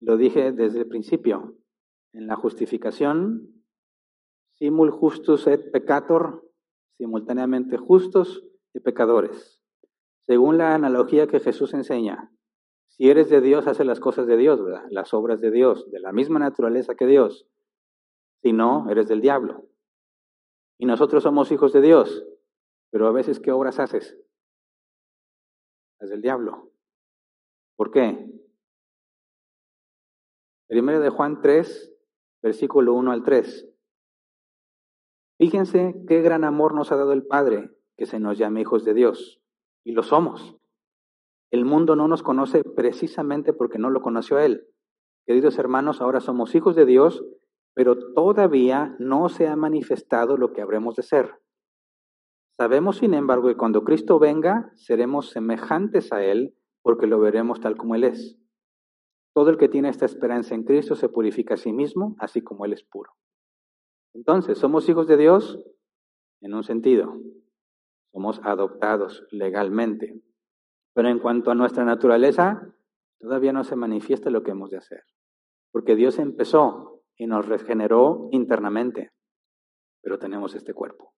lo dije desde el principio, en la justificación, simul justus et peccator, simultáneamente justos y pecadores. Según la analogía que Jesús enseña, si eres de Dios, hace las cosas de Dios, ¿verdad? Las obras de Dios, de la misma naturaleza que Dios. Si no, eres del diablo. Y nosotros somos hijos de Dios, pero a veces, ¿qué obras haces? Las del diablo. ¿Por qué? Primero de Juan 3, versículo 1 al 3. Fíjense qué gran amor nos ha dado el Padre, que se nos llame hijos de Dios. Y lo somos. El mundo no nos conoce precisamente porque no lo conoció a Él. Queridos hermanos, ahora somos hijos de Dios, pero todavía no se ha manifestado lo que habremos de ser. Sabemos, sin embargo, que cuando Cristo venga, seremos semejantes a Él porque lo veremos tal como Él es. Todo el que tiene esta esperanza en Cristo se purifica a sí mismo, así como Él es puro. Entonces, ¿somos hijos de Dios? En un sentido, somos adoptados legalmente. Pero en cuanto a nuestra naturaleza, todavía no se manifiesta lo que hemos de hacer. Porque Dios empezó y nos regeneró internamente, pero tenemos este cuerpo.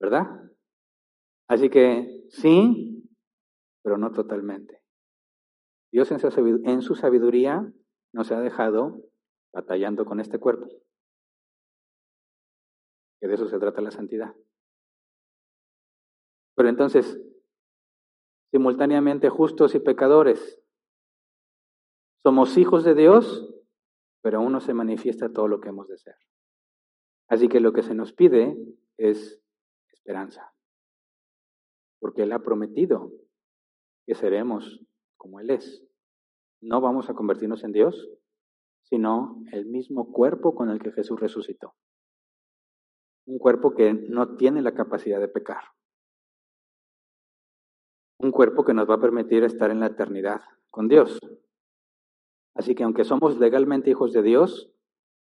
¿Verdad? Así que sí, pero no totalmente. Dios en su sabiduría nos ha dejado batallando con este cuerpo. Que de eso se trata la santidad. Pero entonces, simultáneamente justos y pecadores. Somos hijos de Dios, pero aún no se manifiesta todo lo que hemos de ser. Así que lo que se nos pide es esperanza, porque Él ha prometido que seremos como Él es. No vamos a convertirnos en Dios, sino el mismo cuerpo con el que Jesús resucitó. Un cuerpo que no tiene la capacidad de pecar un cuerpo que nos va a permitir estar en la eternidad con Dios. Así que aunque somos legalmente hijos de Dios,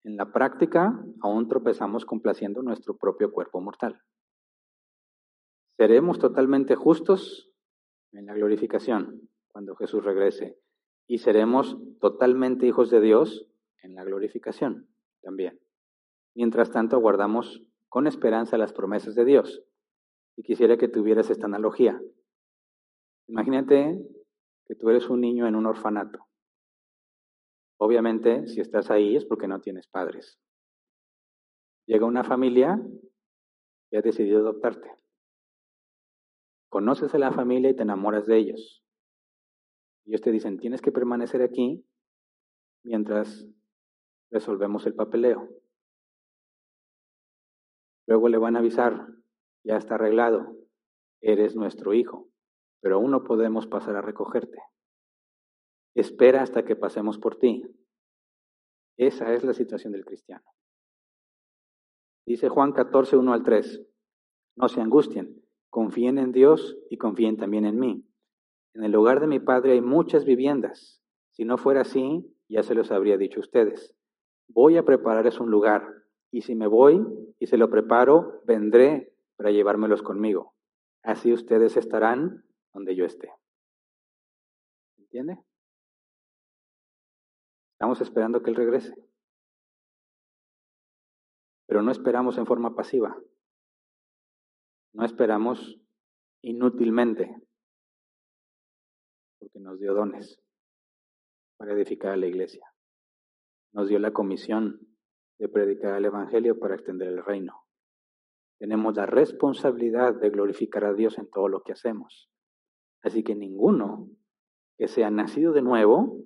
en la práctica aún tropezamos complaciendo nuestro propio cuerpo mortal. Seremos totalmente justos en la glorificación cuando Jesús regrese y seremos totalmente hijos de Dios en la glorificación también. Mientras tanto, aguardamos con esperanza las promesas de Dios. Y quisiera que tuvieras esta analogía. Imagínate que tú eres un niño en un orfanato. Obviamente, si estás ahí es porque no tienes padres. Llega una familia y ha decidido adoptarte. Conoces a la familia y te enamoras de ellos. Ellos te dicen, tienes que permanecer aquí mientras resolvemos el papeleo. Luego le van a avisar, ya está arreglado, eres nuestro hijo, pero aún no podemos pasar a recogerte. Espera hasta que pasemos por ti. Esa es la situación del cristiano. Dice Juan 14, 1 al 3. No se angustien, confíen en Dios y confíen también en mí. En el hogar de mi Padre hay muchas viviendas. Si no fuera así, ya se los habría dicho a ustedes. Voy a prepararles un lugar, y si me voy y se lo preparo, vendré para llevármelos conmigo. Así ustedes estarán donde yo esté. ¿Entiende? Estamos esperando que Él regrese. Pero no esperamos en forma pasiva. No esperamos inútilmente, porque nos dio dones para edificar a la iglesia. Nos dio la comisión de predicar el Evangelio para extender el reino. Tenemos la responsabilidad de glorificar a Dios en todo lo que hacemos. Así que ninguno que sea nacido de nuevo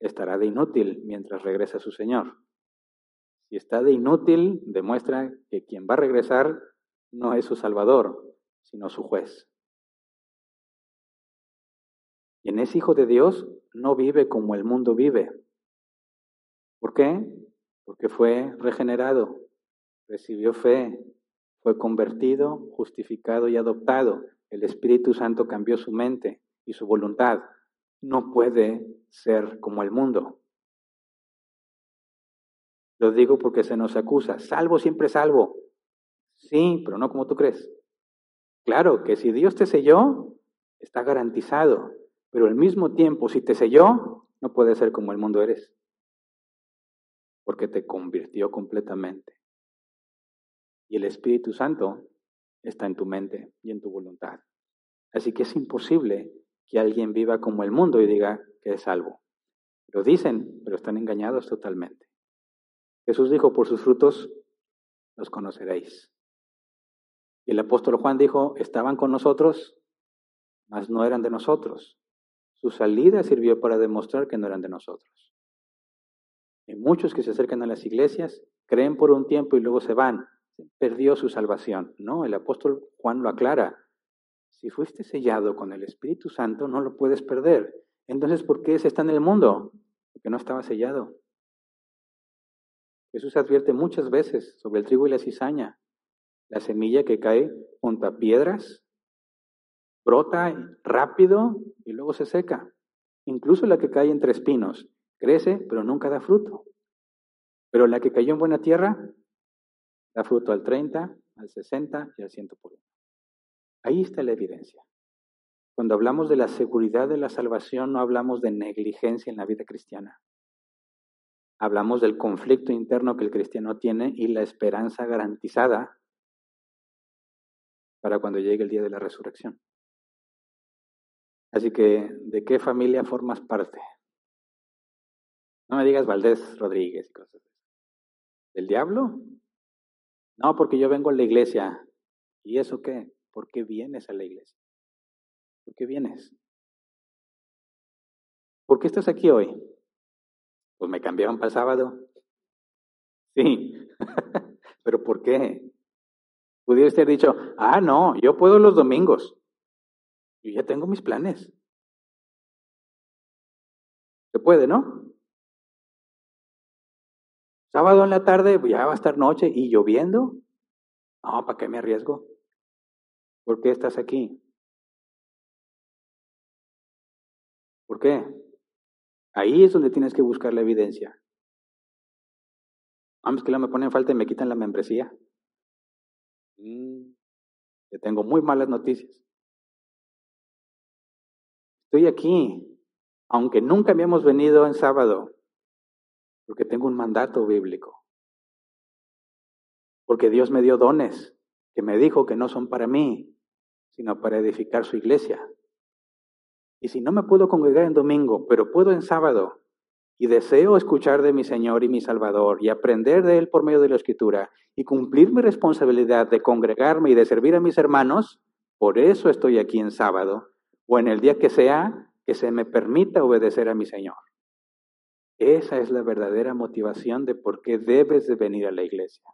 estará de inútil mientras regresa su Señor. Si está de inútil, demuestra que quien va a regresar no es su Salvador, sino su juez. Quien es hijo de Dios no vive como el mundo vive. ¿Por qué? Porque fue regenerado, recibió fe, fue convertido, justificado y adoptado. El Espíritu Santo cambió su mente y su voluntad. No puede ser como el mundo. Lo digo porque se nos acusa, salvo siempre salvo. Sí, pero no como tú crees. Claro que si Dios te selló, está garantizado, pero al mismo tiempo, si te selló, no puede ser como el mundo eres, porque te convirtió completamente. Y el Espíritu Santo está en tu mente y en tu voluntad. Así que es imposible que alguien viva como el mundo y diga que es salvo. Lo dicen, pero están engañados totalmente. Jesús dijo, por sus frutos los conoceréis. Y el apóstol Juan dijo, estaban con nosotros, mas no eran de nosotros. Su salida sirvió para demostrar que no eran de nosotros. Hay muchos que se acercan a las iglesias, creen por un tiempo y luego se van. Perdió su salvación. No, el apóstol Juan lo aclara. Si fuiste sellado con el Espíritu Santo, no lo puedes perder. Entonces, ¿por qué se está en el mundo? Porque no estaba sellado. Jesús advierte muchas veces sobre el trigo y la cizaña. La semilla que cae junto a piedras brota rápido y luego se seca. Incluso la que cae entre espinos crece, pero nunca da fruto. Pero la que cayó en buena tierra da fruto al 30, al 60 y al 100 por. Ahí está la evidencia. Cuando hablamos de la seguridad de la salvación, no hablamos de negligencia en la vida cristiana. Hablamos del conflicto interno que el cristiano tiene y la esperanza garantizada para cuando llegue el día de la resurrección. Así que, ¿de qué familia formas parte? No me digas Valdés Rodríguez y cosas así. ¿Del diablo? No, porque yo vengo a la iglesia. ¿Y eso qué? ¿Por qué vienes a la iglesia? ¿Por qué vienes? ¿Por qué estás aquí hoy? Pues me cambiaron para el sábado. Sí, [LAUGHS] pero ¿por qué? Pudiera haber dicho, ah, no, yo puedo los domingos. Yo ya tengo mis planes. Se puede, ¿no? Sábado en la tarde, pues ya va a estar noche y lloviendo. No, ¿para qué me arriesgo? ¿Por qué estás aquí? ¿Por qué? Ahí es donde tienes que buscar la evidencia. Vamos, que la me ponen falta y me quitan la membresía. Mm, que tengo muy malas noticias. Estoy aquí, aunque nunca habíamos venido en sábado, porque tengo un mandato bíblico. Porque Dios me dio dones que me dijo que no son para mí, sino para edificar su iglesia. Y si no me puedo congregar en domingo, pero puedo en sábado, y deseo escuchar de mi Señor y mi Salvador y aprender de Él por medio de la Escritura y cumplir mi responsabilidad de congregarme y de servir a mis hermanos, por eso estoy aquí en sábado o en el día que sea que se me permita obedecer a mi Señor. Esa es la verdadera motivación de por qué debes de venir a la iglesia.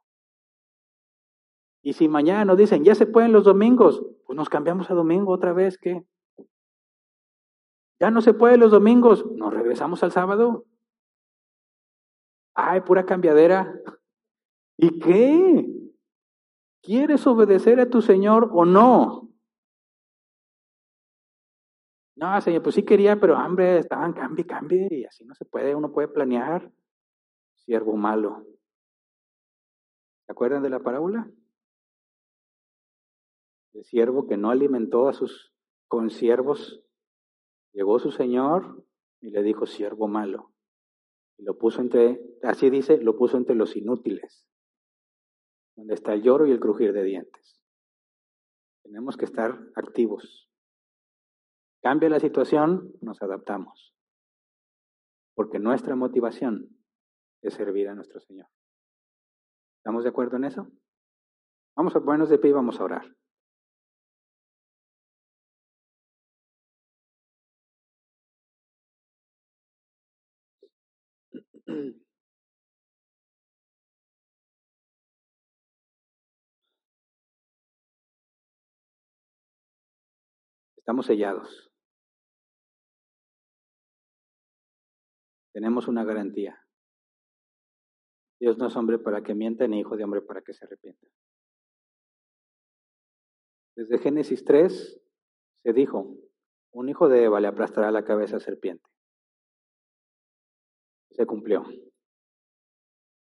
Y si mañana nos dicen, ya se pueden los domingos, pues nos cambiamos a domingo otra vez, ¿qué? Ya no se puede los domingos, nos regresamos al sábado. Ay, pura cambiadera. ¿Y qué? ¿Quieres obedecer a tu Señor o no? No, Señor, pues sí quería, pero hambre, estaban cambie, cambie, y así no se puede, uno puede planear. Siervo malo. ¿Se acuerdan de la parábola? El siervo que no alimentó a sus consiervos Llegó su señor y le dijo, siervo malo. Y lo puso entre, así dice, lo puso entre los inútiles, donde está el lloro y el crujir de dientes. Tenemos que estar activos. Cambia la situación, nos adaptamos. Porque nuestra motivación es servir a nuestro Señor. ¿Estamos de acuerdo en eso? Vamos a ponernos de pie y vamos a orar. Estamos sellados. Tenemos una garantía. Dios no es hombre para que mienta, ni hijo de hombre para que se arrepienta. Desde Génesis 3 se dijo, un hijo de Eva le aplastará la cabeza a serpiente. Se cumplió.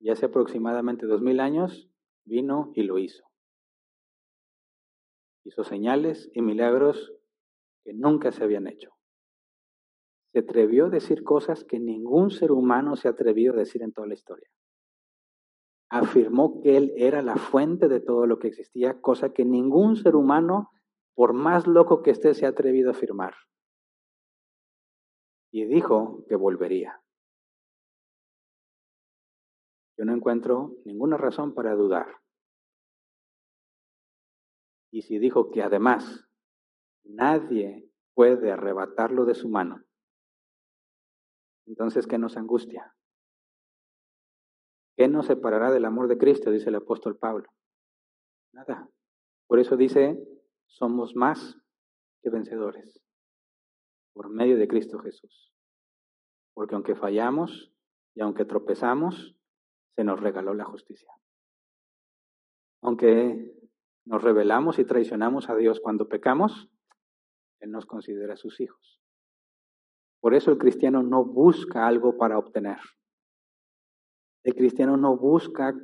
Y hace aproximadamente dos mil años vino y lo hizo. Hizo señales y milagros que nunca se habían hecho. Se atrevió a decir cosas que ningún ser humano se ha atrevido a decir en toda la historia. Afirmó que él era la fuente de todo lo que existía, cosa que ningún ser humano, por más loco que esté, se ha atrevido a afirmar. Y dijo que volvería. Yo no encuentro ninguna razón para dudar. Y si dijo que además Nadie puede arrebatarlo de su mano. Entonces, ¿qué nos angustia? ¿Qué nos separará del amor de Cristo? Dice el apóstol Pablo. Nada. Por eso dice, somos más que vencedores por medio de Cristo Jesús. Porque aunque fallamos y aunque tropezamos, se nos regaló la justicia. Aunque nos rebelamos y traicionamos a Dios cuando pecamos, él nos considera sus hijos. Por eso el cristiano no busca algo para obtener. El cristiano no busca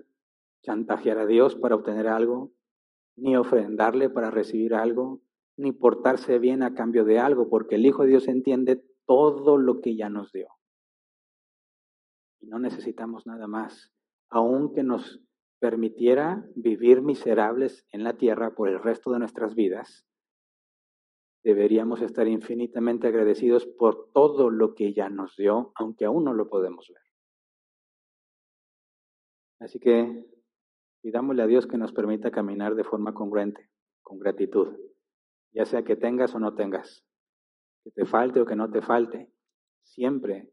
chantajear a Dios para obtener algo, ni ofrendarle para recibir algo, ni portarse bien a cambio de algo, porque el Hijo de Dios entiende todo lo que ya nos dio. Y no necesitamos nada más, aunque nos permitiera vivir miserables en la tierra por el resto de nuestras vidas, deberíamos estar infinitamente agradecidos por todo lo que ya nos dio, aunque aún no lo podemos ver. Así que pidámosle a Dios que nos permita caminar de forma congruente, con gratitud, ya sea que tengas o no tengas, que te falte o que no te falte, siempre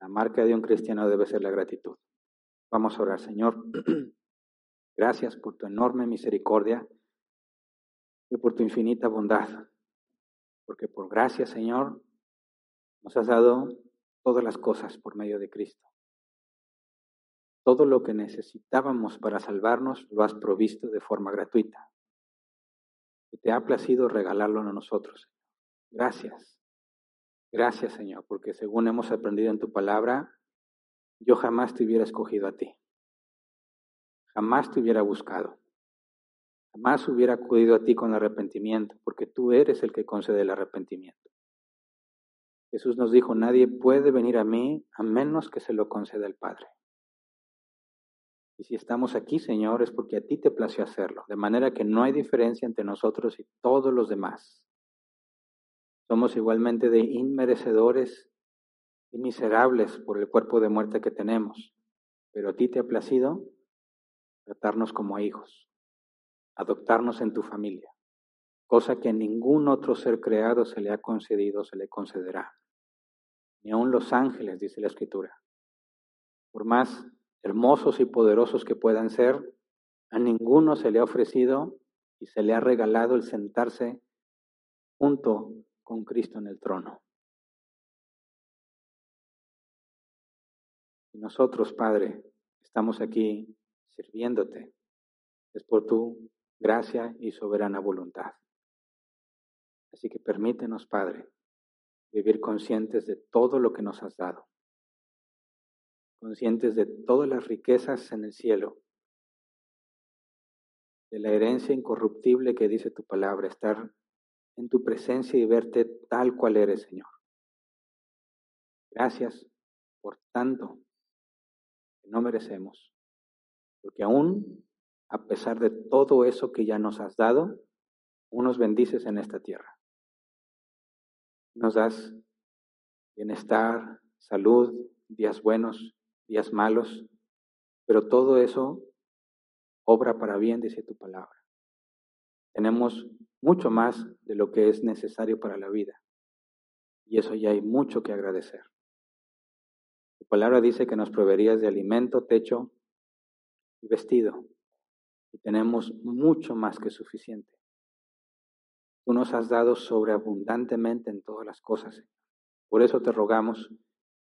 la marca de un cristiano debe ser la gratitud. Vamos a orar, Señor. [CLEARS THROAT] Gracias por tu enorme misericordia y por tu infinita bondad porque por gracia, Señor, nos has dado todas las cosas por medio de Cristo. Todo lo que necesitábamos para salvarnos lo has provisto de forma gratuita. Y te ha placido regalarlo a nosotros. Gracias. Gracias, Señor, porque según hemos aprendido en tu palabra, yo jamás te hubiera escogido a ti. Jamás te hubiera buscado. Jamás hubiera acudido a ti con arrepentimiento, porque tú eres el que concede el arrepentimiento. Jesús nos dijo, nadie puede venir a mí a menos que se lo conceda el Padre. Y si estamos aquí, Señor, es porque a ti te plació hacerlo, de manera que no hay diferencia entre nosotros y todos los demás. Somos igualmente de inmerecedores y miserables por el cuerpo de muerte que tenemos, pero a ti te ha placido tratarnos como hijos, adoptarnos en tu familia, cosa que a ningún otro ser creado se le ha concedido, se le concederá. Ni aun los ángeles, dice la Escritura. Por más hermosos y poderosos que puedan ser, a ninguno se le ha ofrecido y se le ha regalado el sentarse junto con Cristo en el trono. Y nosotros, Padre, estamos aquí sirviéndote. Es por tu gracia y soberana voluntad. Así que permítenos, Padre, vivir conscientes de todo lo que nos has dado conscientes de todas las riquezas en el cielo, de la herencia incorruptible que dice tu palabra, estar en tu presencia y verte tal cual eres, Señor. Gracias por tanto que no merecemos, porque aún a pesar de todo eso que ya nos has dado, unos bendices en esta tierra. Nos das bienestar, salud, días buenos, días malos, pero todo eso obra para bien, dice tu palabra. Tenemos mucho más de lo que es necesario para la vida. Y eso ya hay mucho que agradecer. Tu palabra dice que nos proveerías de alimento, techo y vestido. Y tenemos mucho más que suficiente. Tú nos has dado sobreabundantemente en todas las cosas. Por eso te rogamos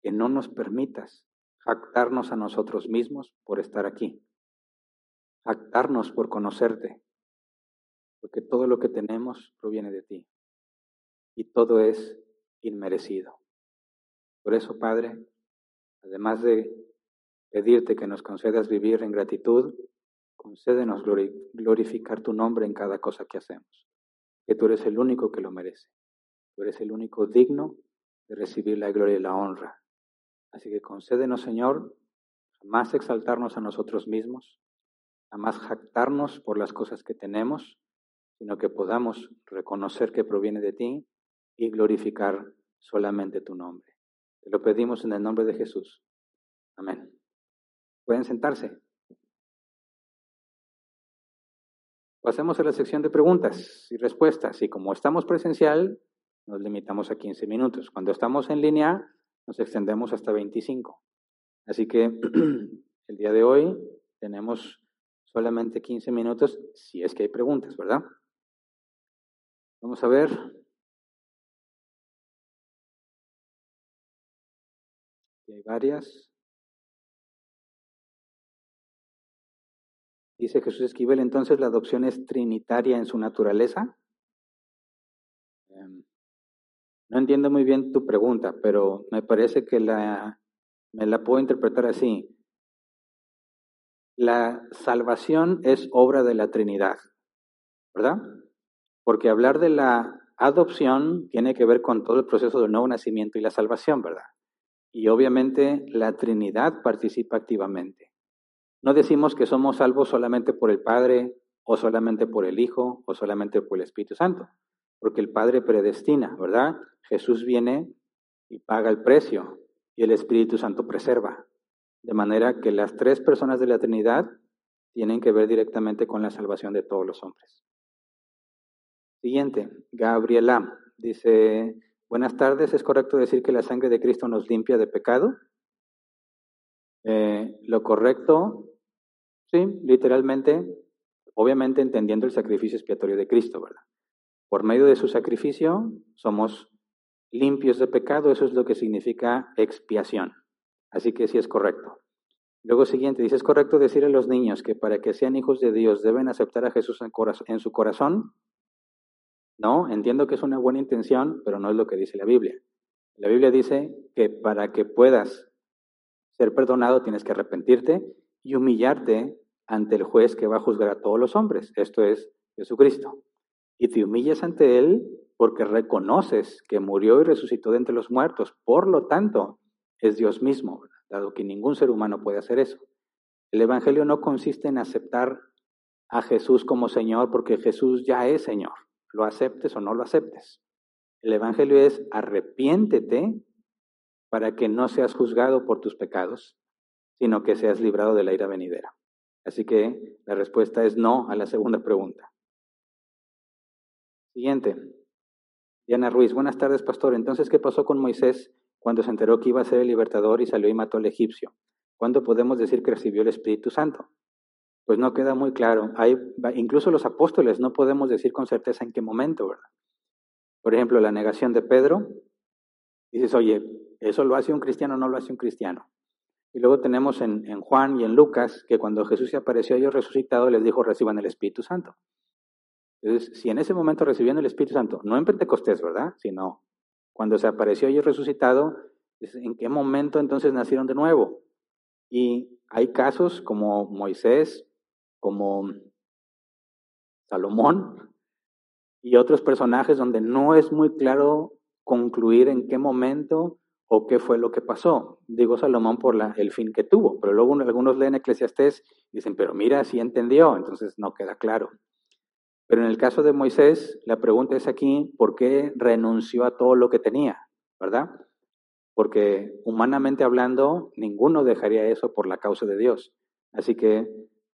que no nos permitas jactarnos a nosotros mismos por estar aquí, jactarnos por conocerte, porque todo lo que tenemos proviene de ti y todo es inmerecido. Por eso, Padre, además de pedirte que nos concedas vivir en gratitud, concédenos glorificar tu nombre en cada cosa que hacemos, que tú eres el único que lo merece, tú eres el único digno de recibir la gloria y la honra Así que concédenos, Señor, jamás exaltarnos a nosotros mismos, jamás jactarnos por las cosas que tenemos, sino que podamos reconocer que proviene de ti y glorificar solamente tu nombre. Te lo pedimos en el nombre de Jesús. Amén. Pueden sentarse. Pasemos a la sección de preguntas y respuestas. Y como estamos presencial, nos limitamos a 15 minutos. Cuando estamos en línea, nos extendemos hasta 25. Así que [CLEARS THROAT] el día de hoy tenemos solamente 15 minutos si es que hay preguntas, ¿verdad? Vamos a ver. hay varias. Dice Jesús Esquivel, entonces la adopción es trinitaria en su naturaleza. Em, no entiendo muy bien tu pregunta, pero me parece que la, me la puedo interpretar así. La salvación es obra de la Trinidad, ¿verdad? Porque hablar de la adopción tiene que ver con todo el proceso del nuevo nacimiento y la salvación, ¿verdad? Y obviamente la Trinidad participa activamente. No decimos que somos salvos solamente por el Padre o solamente por el Hijo o solamente por el Espíritu Santo porque el Padre predestina, ¿verdad? Jesús viene y paga el precio y el Espíritu Santo preserva. De manera que las tres personas de la Trinidad tienen que ver directamente con la salvación de todos los hombres. Siguiente, Gabriela dice, buenas tardes, ¿es correcto decir que la sangre de Cristo nos limpia de pecado? Eh, lo correcto, sí, literalmente, obviamente entendiendo el sacrificio expiatorio de Cristo, ¿verdad? Por medio de su sacrificio somos limpios de pecado, eso es lo que significa expiación. Así que sí es correcto. Luego siguiente, dice, ¿es correcto decir a los niños que para que sean hijos de Dios deben aceptar a Jesús en, su corazón? No, entiendo que es una buena intención, pero no es lo que dice la Biblia. La Biblia dice que para que puedas ser perdonado tienes que arrepentirte y humillarte ante el juez que va a juzgar a todos los hombres. Esto es Jesucristo. Y te humillas ante Él porque reconoces que murió y resucitó de entre los muertos. Por lo tanto, es Dios mismo, dado que ningún ser humano puede hacer eso. El Evangelio no consiste en aceptar a Jesús como Señor porque Jesús ya es Señor, lo aceptes o no lo aceptes. El Evangelio es arrepiéntete para que no seas juzgado por tus pecados, sino que seas librado de la ira venidera. Así que la respuesta es no a la segunda pregunta. Siguiente. Diana Ruiz, buenas tardes, pastor. Entonces, ¿qué pasó con Moisés cuando se enteró que iba a ser el libertador y salió y mató al egipcio? ¿Cuándo podemos decir que recibió el Espíritu Santo? Pues no queda muy claro. Hay, incluso los apóstoles no podemos decir con certeza en qué momento, ¿verdad? Por ejemplo, la negación de Pedro. Dices, oye, ¿eso lo hace un cristiano o no lo hace un cristiano? Y luego tenemos en, en, Juan y en Lucas que cuando Jesús se apareció a ellos resucitado, les dijo, reciban el Espíritu Santo. Entonces, si en ese momento recibían el Espíritu Santo, no en Pentecostés, ¿verdad? Sino cuando se apareció a ellos resucitado, ¿en qué momento entonces nacieron de nuevo? Y hay casos como Moisés, como Salomón y otros personajes donde no es muy claro concluir en qué momento o qué fue lo que pasó. Digo Salomón por el fin que tuvo, pero luego algunos leen Eclesiastés y dicen, pero mira, si entendió, entonces no queda claro. Pero en el caso de Moisés, la pregunta es aquí, ¿por qué renunció a todo lo que tenía? ¿Verdad? Porque humanamente hablando, ninguno dejaría eso por la causa de Dios. Así que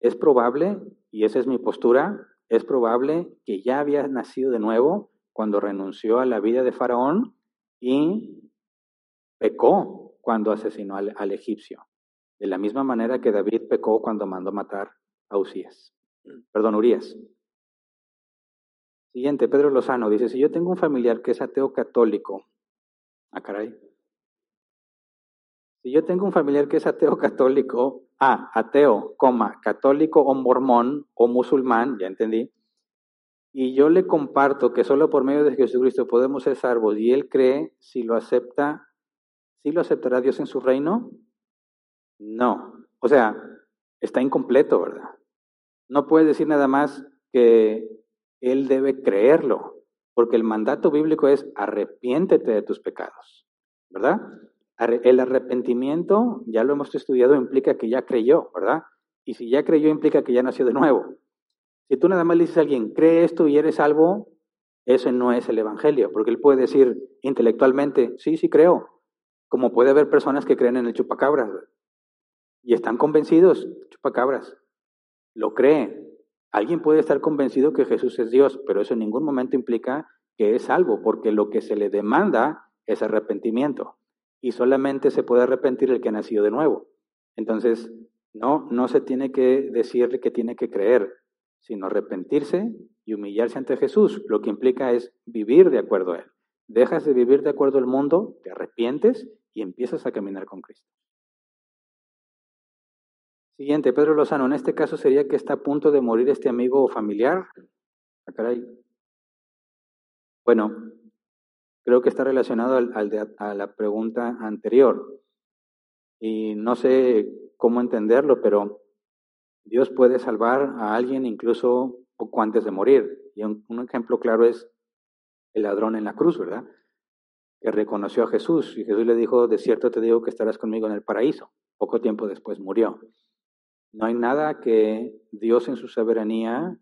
es probable, y esa es mi postura, es probable que ya había nacido de nuevo cuando renunció a la vida de Faraón y pecó cuando asesinó al, egipcio. De la misma manera que David pecó cuando mandó matar a Usías. Perdón, Urias. Siguiente, Pedro Lozano dice, si yo tengo un familiar que es ateo católico, ah, caray. Si yo tengo un familiar que es ateo católico, ah, ateo, coma, católico o mormón o musulmán, ya entendí, y yo le comparto que solo por medio de Jesucristo podemos ser salvos y él cree, si lo acepta, ¿sí lo aceptará Dios en su reino? No. O sea, está incompleto, ¿verdad? No puede decir nada más que él debe creerlo, porque el mandato bíblico es arrepiéntete de tus pecados, ¿verdad? El arrepentimiento, ya lo hemos estudiado, implica que ya creyó, ¿verdad? Y si ya creyó, implica que ya nació de nuevo. Si tú nada más le dices a alguien, cree esto y eres salvo, eso no es el Evangelio, porque él puede decir intelectualmente, sí, sí creo, como puede haber personas que creen en el chupacabras y están convencidos, chupacabras, lo creen, Alguien puede estar convencido que Jesús es Dios, pero eso en ningún momento implica que es salvo, porque lo que se le demanda es arrepentimiento. Y solamente se puede arrepentir el que ha nacido de nuevo. Entonces, no, no se tiene que decirle que tiene que creer, sino arrepentirse y humillarse ante Jesús. Lo que implica es vivir de acuerdo a Él. Dejas de vivir de acuerdo al mundo, te arrepientes y empiezas a caminar con Cristo. Siguiente, Pedro Lozano, en este caso sería que está a punto de morir este amigo o familiar. Ah, bueno, creo que está relacionado al, a la pregunta anterior. Y no sé cómo entenderlo, pero Dios puede salvar a alguien incluso poco antes de morir. Y un, ejemplo claro es el ladrón en la cruz, ¿verdad? Que reconoció a Jesús y Jesús le dijo, de cierto te digo que estarás conmigo en el paraíso. Poco tiempo después murió. No hay nada que Dios en su soberanía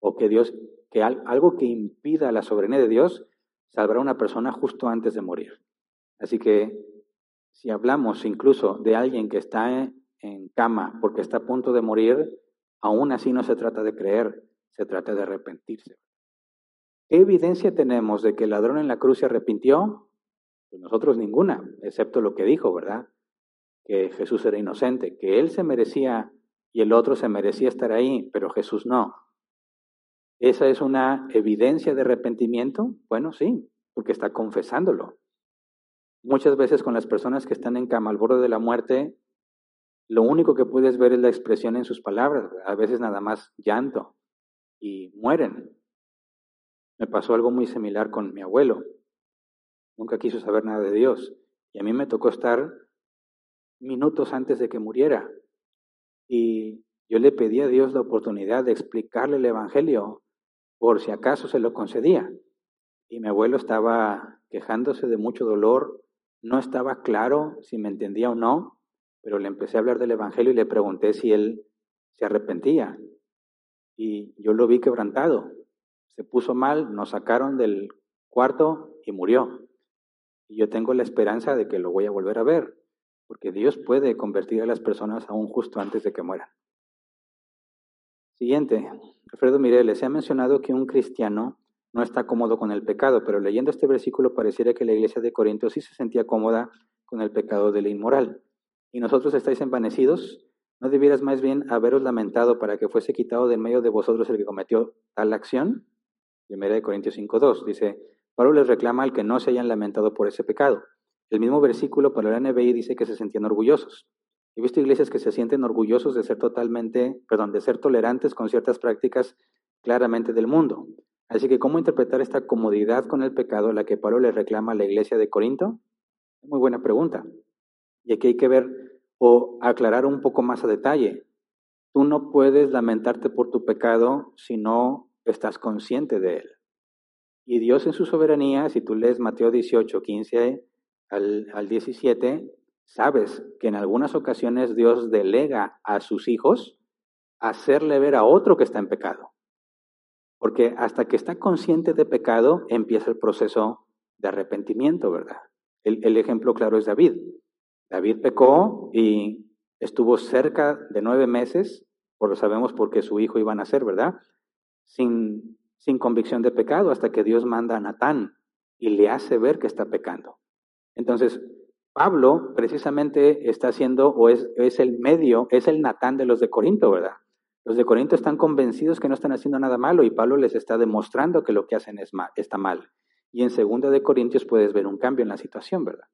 o que Dios, que algo que impida la soberanía de Dios, salvará a una persona justo antes de morir. Así que si hablamos incluso de alguien que está en cama porque está a punto de morir, aún así no se trata de creer, se trata de arrepentirse. ¿Qué evidencia tenemos de que el ladrón en la cruz se arrepintió? Pues nosotros ninguna, excepto lo que dijo, ¿verdad? que Jesús era inocente, que él se merecía y el otro se merecía estar ahí, pero Jesús no. ¿Esa es una evidencia de arrepentimiento? Bueno, sí, porque está confesándolo. Muchas veces con las personas que están en cama al borde de la muerte, lo único que puedes ver es la expresión en sus palabras, a veces nada más llanto, y mueren. Me pasó algo muy similar con mi abuelo. nunca quiso saber nada de Dios. Y a mí me tocó estar minutos antes de que muriera. Y yo le pedí a Dios la oportunidad de explicarle el Evangelio por si acaso se lo concedía. Y mi abuelo estaba quejándose de mucho dolor, no estaba claro si me entendía o no, pero le empecé a hablar del Evangelio y le pregunté si él se arrepentía. Y yo lo vi quebrantado. Se puso mal, nos sacaron del cuarto y murió. Y yo tengo la esperanza de que lo voy a volver a ver, porque Dios puede convertir a las personas aún justo antes de que mueran. Siguiente, Alfredo Mireles, se ha mencionado que un cristiano no está cómodo con el pecado, pero leyendo este versículo pareciera que la iglesia de Corinto sí se sentía cómoda con el pecado de la inmoral. Y nosotros estáis envanecidos, ¿no debieras más bien haberos lamentado para que fuese quitado de medio de vosotros el que cometió tal acción? Primera de Corintios 5.2 dice, Pablo les reclama al que no se hayan lamentado por ese pecado. El mismo versículo para la NBI dice que se sentían orgullosos. He visto iglesias que se sienten orgullosos de ser totalmente, perdón, de ser tolerantes con ciertas prácticas claramente del mundo. Así que, ¿cómo interpretar esta comodidad con el pecado a la que Pablo le reclama a la iglesia de Corinto? Muy buena pregunta. Y aquí hay que ver o aclarar un poco más a detalle. Tú no puedes lamentarte por tu pecado si no estás consciente de él. Y Dios en su soberanía, si tú lees Mateo 18, 15 al, al 17, sabes que en algunas ocasiones Dios delega a sus hijos hacerle ver a otro que está en pecado. Porque hasta que está consciente de pecado, empieza el proceso de arrepentimiento, ¿verdad? El, ejemplo claro es David. David pecó y estuvo cerca de nueve meses, por lo sabemos porque su hijo iba a nacer, ¿verdad? Sin, sin convicción de pecado, hasta que Dios manda a Natán y le hace ver que está pecando. Entonces, Pablo precisamente está haciendo, o es, es el medio, es el Natán de los de Corinto, ¿verdad? Los de Corinto están convencidos que no están haciendo nada malo y Pablo les está demostrando que lo que hacen es está mal. Y en segunda de Corintios puedes ver un cambio en la situación, ¿verdad?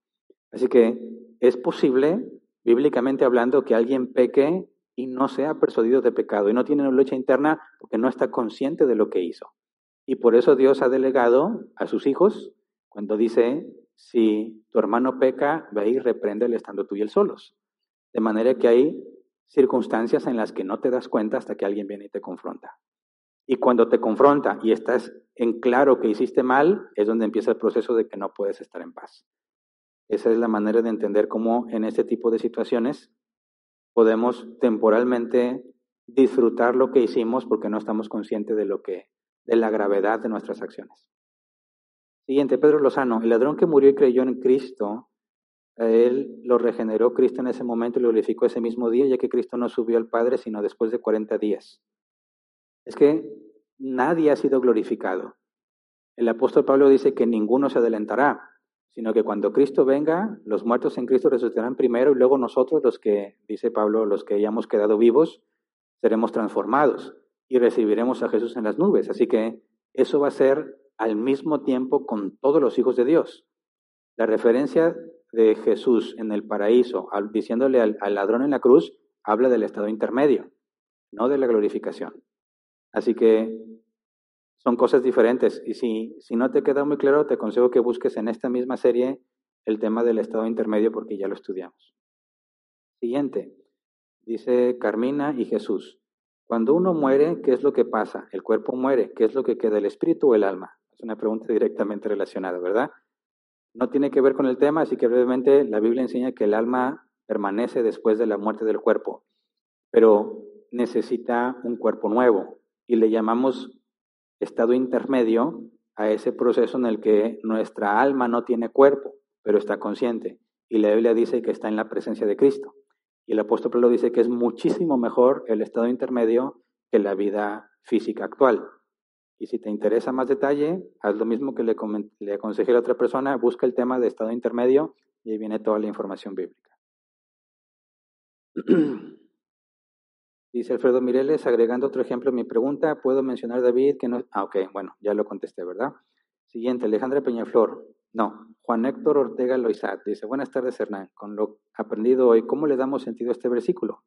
Así que es posible, bíblicamente hablando, que alguien peque y no sea persuadido de pecado y no tiene una lucha interna porque no está consciente de lo que hizo. Y por eso Dios ha delegado a sus hijos cuando dice, si tu hermano peca, ve y repréndele estando tú y él solos. De manera que hay circunstancias en las que no te das cuenta hasta que alguien viene y te confronta. Y cuando te confronta y estás en claro que hiciste mal, es donde empieza el proceso de que no puedes estar en paz. Esa es la manera de entender cómo en este tipo de situaciones podemos temporalmente disfrutar lo que hicimos porque no estamos conscientes de lo que de la gravedad de nuestras acciones. Siguiente, Pedro Lozano, el ladrón que murió y creyó en Cristo él lo regeneró Cristo en ese momento y lo glorificó ese mismo día, ya que Cristo no subió al Padre sino después de 40 días. Es que nadie ha sido glorificado. El apóstol Pablo dice que ninguno se adelantará, sino que cuando Cristo venga, los muertos en Cristo resucitarán primero y luego nosotros, los que, dice Pablo, los que hayamos quedado vivos, seremos transformados y recibiremos a Jesús en las nubes. Así que eso va a ser al mismo tiempo con todos los hijos de Dios. La referencia de Jesús en el paraíso, diciéndole al, ladrón en la cruz, habla del estado intermedio, no de la glorificación. Así que son cosas diferentes. Y si, si no te queda muy claro, te aconsejo que busques en esta misma serie el tema del estado intermedio porque ya lo estudiamos. Siguiente, dice Carmina y Jesús. Cuando uno muere, ¿qué es lo que pasa? El cuerpo muere, ¿qué es lo que queda? ¿El espíritu o el alma? Es una pregunta directamente relacionada, ¿verdad? No tiene que ver con el tema, así que brevemente la Biblia enseña que el alma permanece después de la muerte del cuerpo, pero necesita un cuerpo nuevo y le llamamos estado intermedio a ese proceso en el que nuestra alma no tiene cuerpo, pero está consciente. Y la Biblia dice que está en la presencia de Cristo. Y el apóstol Pablo dice que es muchísimo mejor el estado intermedio que la vida física actual. Y si te interesa más detalle, haz lo mismo que le, le aconsejé a la otra persona, busca el tema de estado intermedio y ahí viene toda la información bíblica. [CLEARS THROAT] Dice Alfredo Mireles, agregando otro ejemplo a mi pregunta, ¿puedo mencionar David que no... Ah, ok, bueno, ya lo contesté, ¿verdad? Siguiente, Alejandra Peñaflor. No, Juan Héctor Ortega Loizat dice, buenas tardes Hernán, con lo aprendido hoy, ¿cómo le damos sentido a este versículo?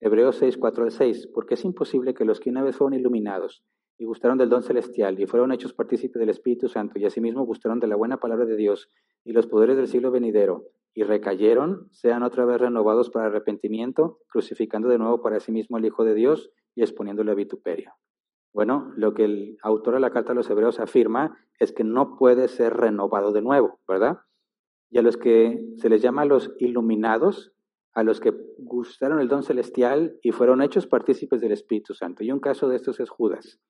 Hebreos 6, 4 al 6, porque es imposible que los que una vez fueron iluminados y gustaron del don celestial y fueron hechos partícipes del Espíritu Santo y asimismo gustaron de la buena palabra de Dios y los poderes del siglo venidero y recayeron, sean otra vez renovados para arrepentimiento, crucificando de nuevo para sí mismo al Hijo de Dios y exponiéndole a vituperio. Bueno, lo que el autor de la carta a los hebreos afirma es que no puede ser renovado de nuevo, ¿verdad? Y a los que se les llama los iluminados, a los que gustaron el don celestial y fueron hechos partícipes del Espíritu Santo. Y un caso de estos es Judas.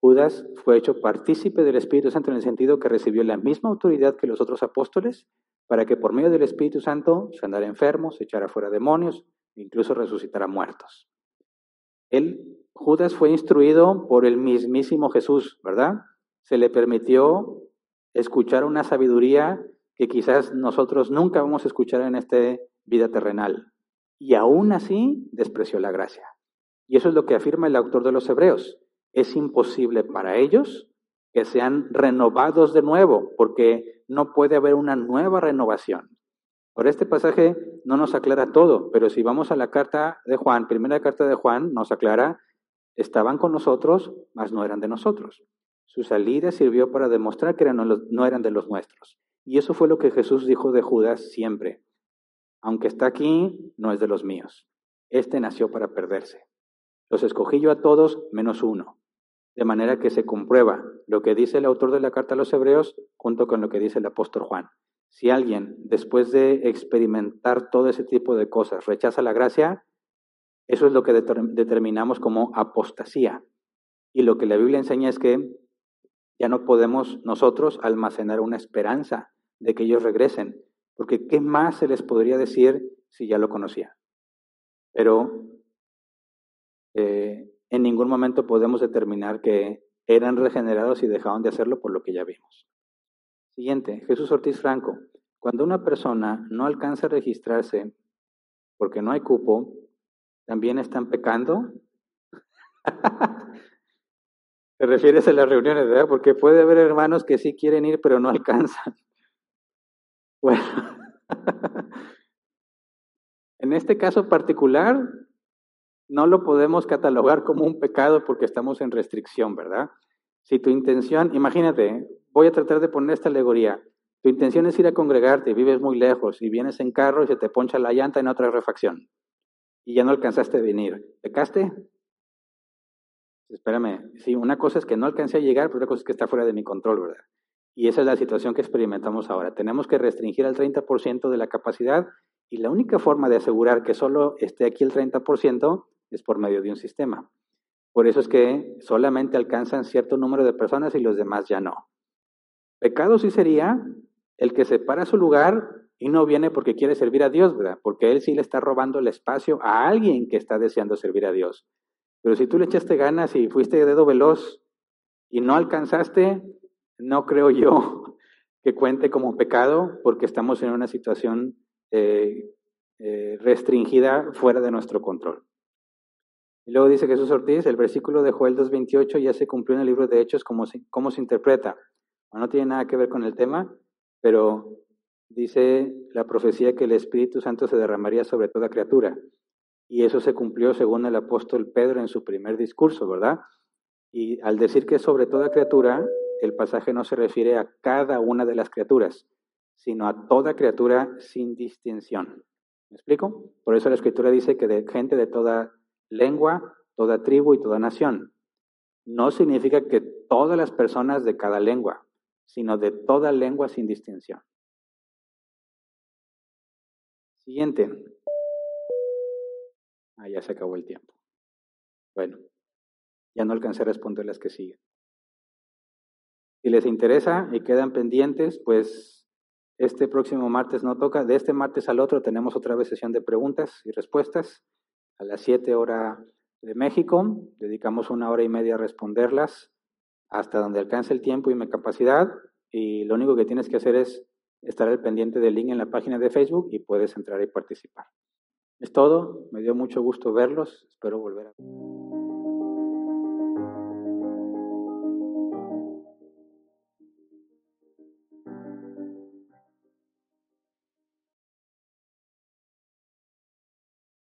Judas fue hecho partícipe del Espíritu Santo en el sentido que recibió la misma autoridad que los otros apóstoles para que por medio del Espíritu Santo sanara enfermos, echara fuera demonios, incluso resucitara muertos. Él, Judas fue instruido por el mismísimo Jesús, ¿verdad? Se le permitió escuchar una sabiduría que quizás nosotros nunca vamos a escuchar en esta vida terrenal. Y aún así despreció la gracia. Y eso es lo que afirma el autor de los Hebreos es imposible para ellos que sean renovados de nuevo, porque no puede haber una nueva renovación. Por este pasaje no nos aclara todo, pero si vamos a la carta de Juan, primera carta de Juan, nos aclara, estaban con nosotros, mas no eran de nosotros. Su salida sirvió para demostrar que no eran de los nuestros. Y eso fue lo que Jesús dijo de Judas siempre. Aunque está aquí, no es de los míos. Este nació para perderse. Los escogí yo a todos menos uno. De manera que se comprueba lo que dice el autor de la carta a los hebreos junto con lo que dice el apóstol Juan. Si alguien, después de experimentar todo ese tipo de cosas, rechaza la gracia, eso es lo que determinamos como apostasía. Y lo que la Biblia enseña es que ya no podemos nosotros almacenar una esperanza de que ellos regresen, porque ¿qué más se les podría decir si ya lo conocía? Pero eh, en ningún momento podemos determinar que eran regenerados y dejaron de hacerlo por lo que ya vimos. Siguiente, Jesús Ortiz Franco. Cuando una persona no alcanza a registrarse porque no hay cupo, ¿también están pecando? [LAUGHS] Te refieres a las reuniones, ¿verdad? Porque puede haber hermanos que sí quieren ir, pero no alcanzan. [LAUGHS] Bueno, [LAUGHS] en este caso particular, no lo podemos catalogar como un pecado porque estamos en restricción, ¿verdad? Si tu intención, imagínate, voy a tratar de poner esta alegoría. Tu intención es ir a congregarte vives muy lejos y vienes en carro y se te poncha la llanta en otra refacción y ya no alcanzaste a venir. ¿Pecaste? Espérame, sí, una cosa es que no alcancé a llegar, pero otra cosa es que está fuera de mi control, ¿verdad? Y esa es la situación que experimentamos ahora. Tenemos que restringir al 30% de la capacidad y la única forma de asegurar que solo esté aquí el 30% es por medio de un sistema. Por eso es que solamente alcanzan cierto número de personas y los demás ya no. Pecado sí sería el que se para su lugar y no viene porque quiere servir a Dios, ¿verdad? Porque él sí le está robando el espacio a alguien que está deseando servir a Dios. Pero si tú le echaste ganas y fuiste de dedo veloz y no alcanzaste, no creo yo [LAUGHS] que cuente como pecado porque estamos en una situación eh, eh, restringida fuera de nuestro control. Y luego dice Jesús Ortiz, el versículo de Joel 2.28 ya se cumplió en el libro de Hechos, ¿cómo se, cómo se interpreta? no tiene nada que ver con el tema, pero dice la profecía que el Espíritu Santo se derramaría sobre toda criatura. Y eso se cumplió según el apóstol Pedro en su primer discurso, ¿verdad? Y al decir que sobre toda criatura, el pasaje no se refiere a cada una de las criaturas, sino a toda criatura sin distinción. ¿Me explico? Por eso la escritura dice que de gente de toda lengua, toda tribu y toda nación. No significa que todas las personas de cada lengua, sino de toda lengua sin distinción. Siguiente. Ah, ya se acabó el tiempo. Bueno, ya no alcancé a responder las que siguen. Si les interesa y quedan pendientes, pues este próximo martes no toca. De este martes al otro tenemos otra vez sesión de preguntas y respuestas a las 7 horas de México. Dedicamos una hora y media a responderlas hasta donde alcance el tiempo y mi capacidad. Y lo único que tienes que hacer es estar al pendiente del link en la página de Facebook y puedes entrar y participar. Es todo. Me dio mucho gusto verlos. Espero volver a.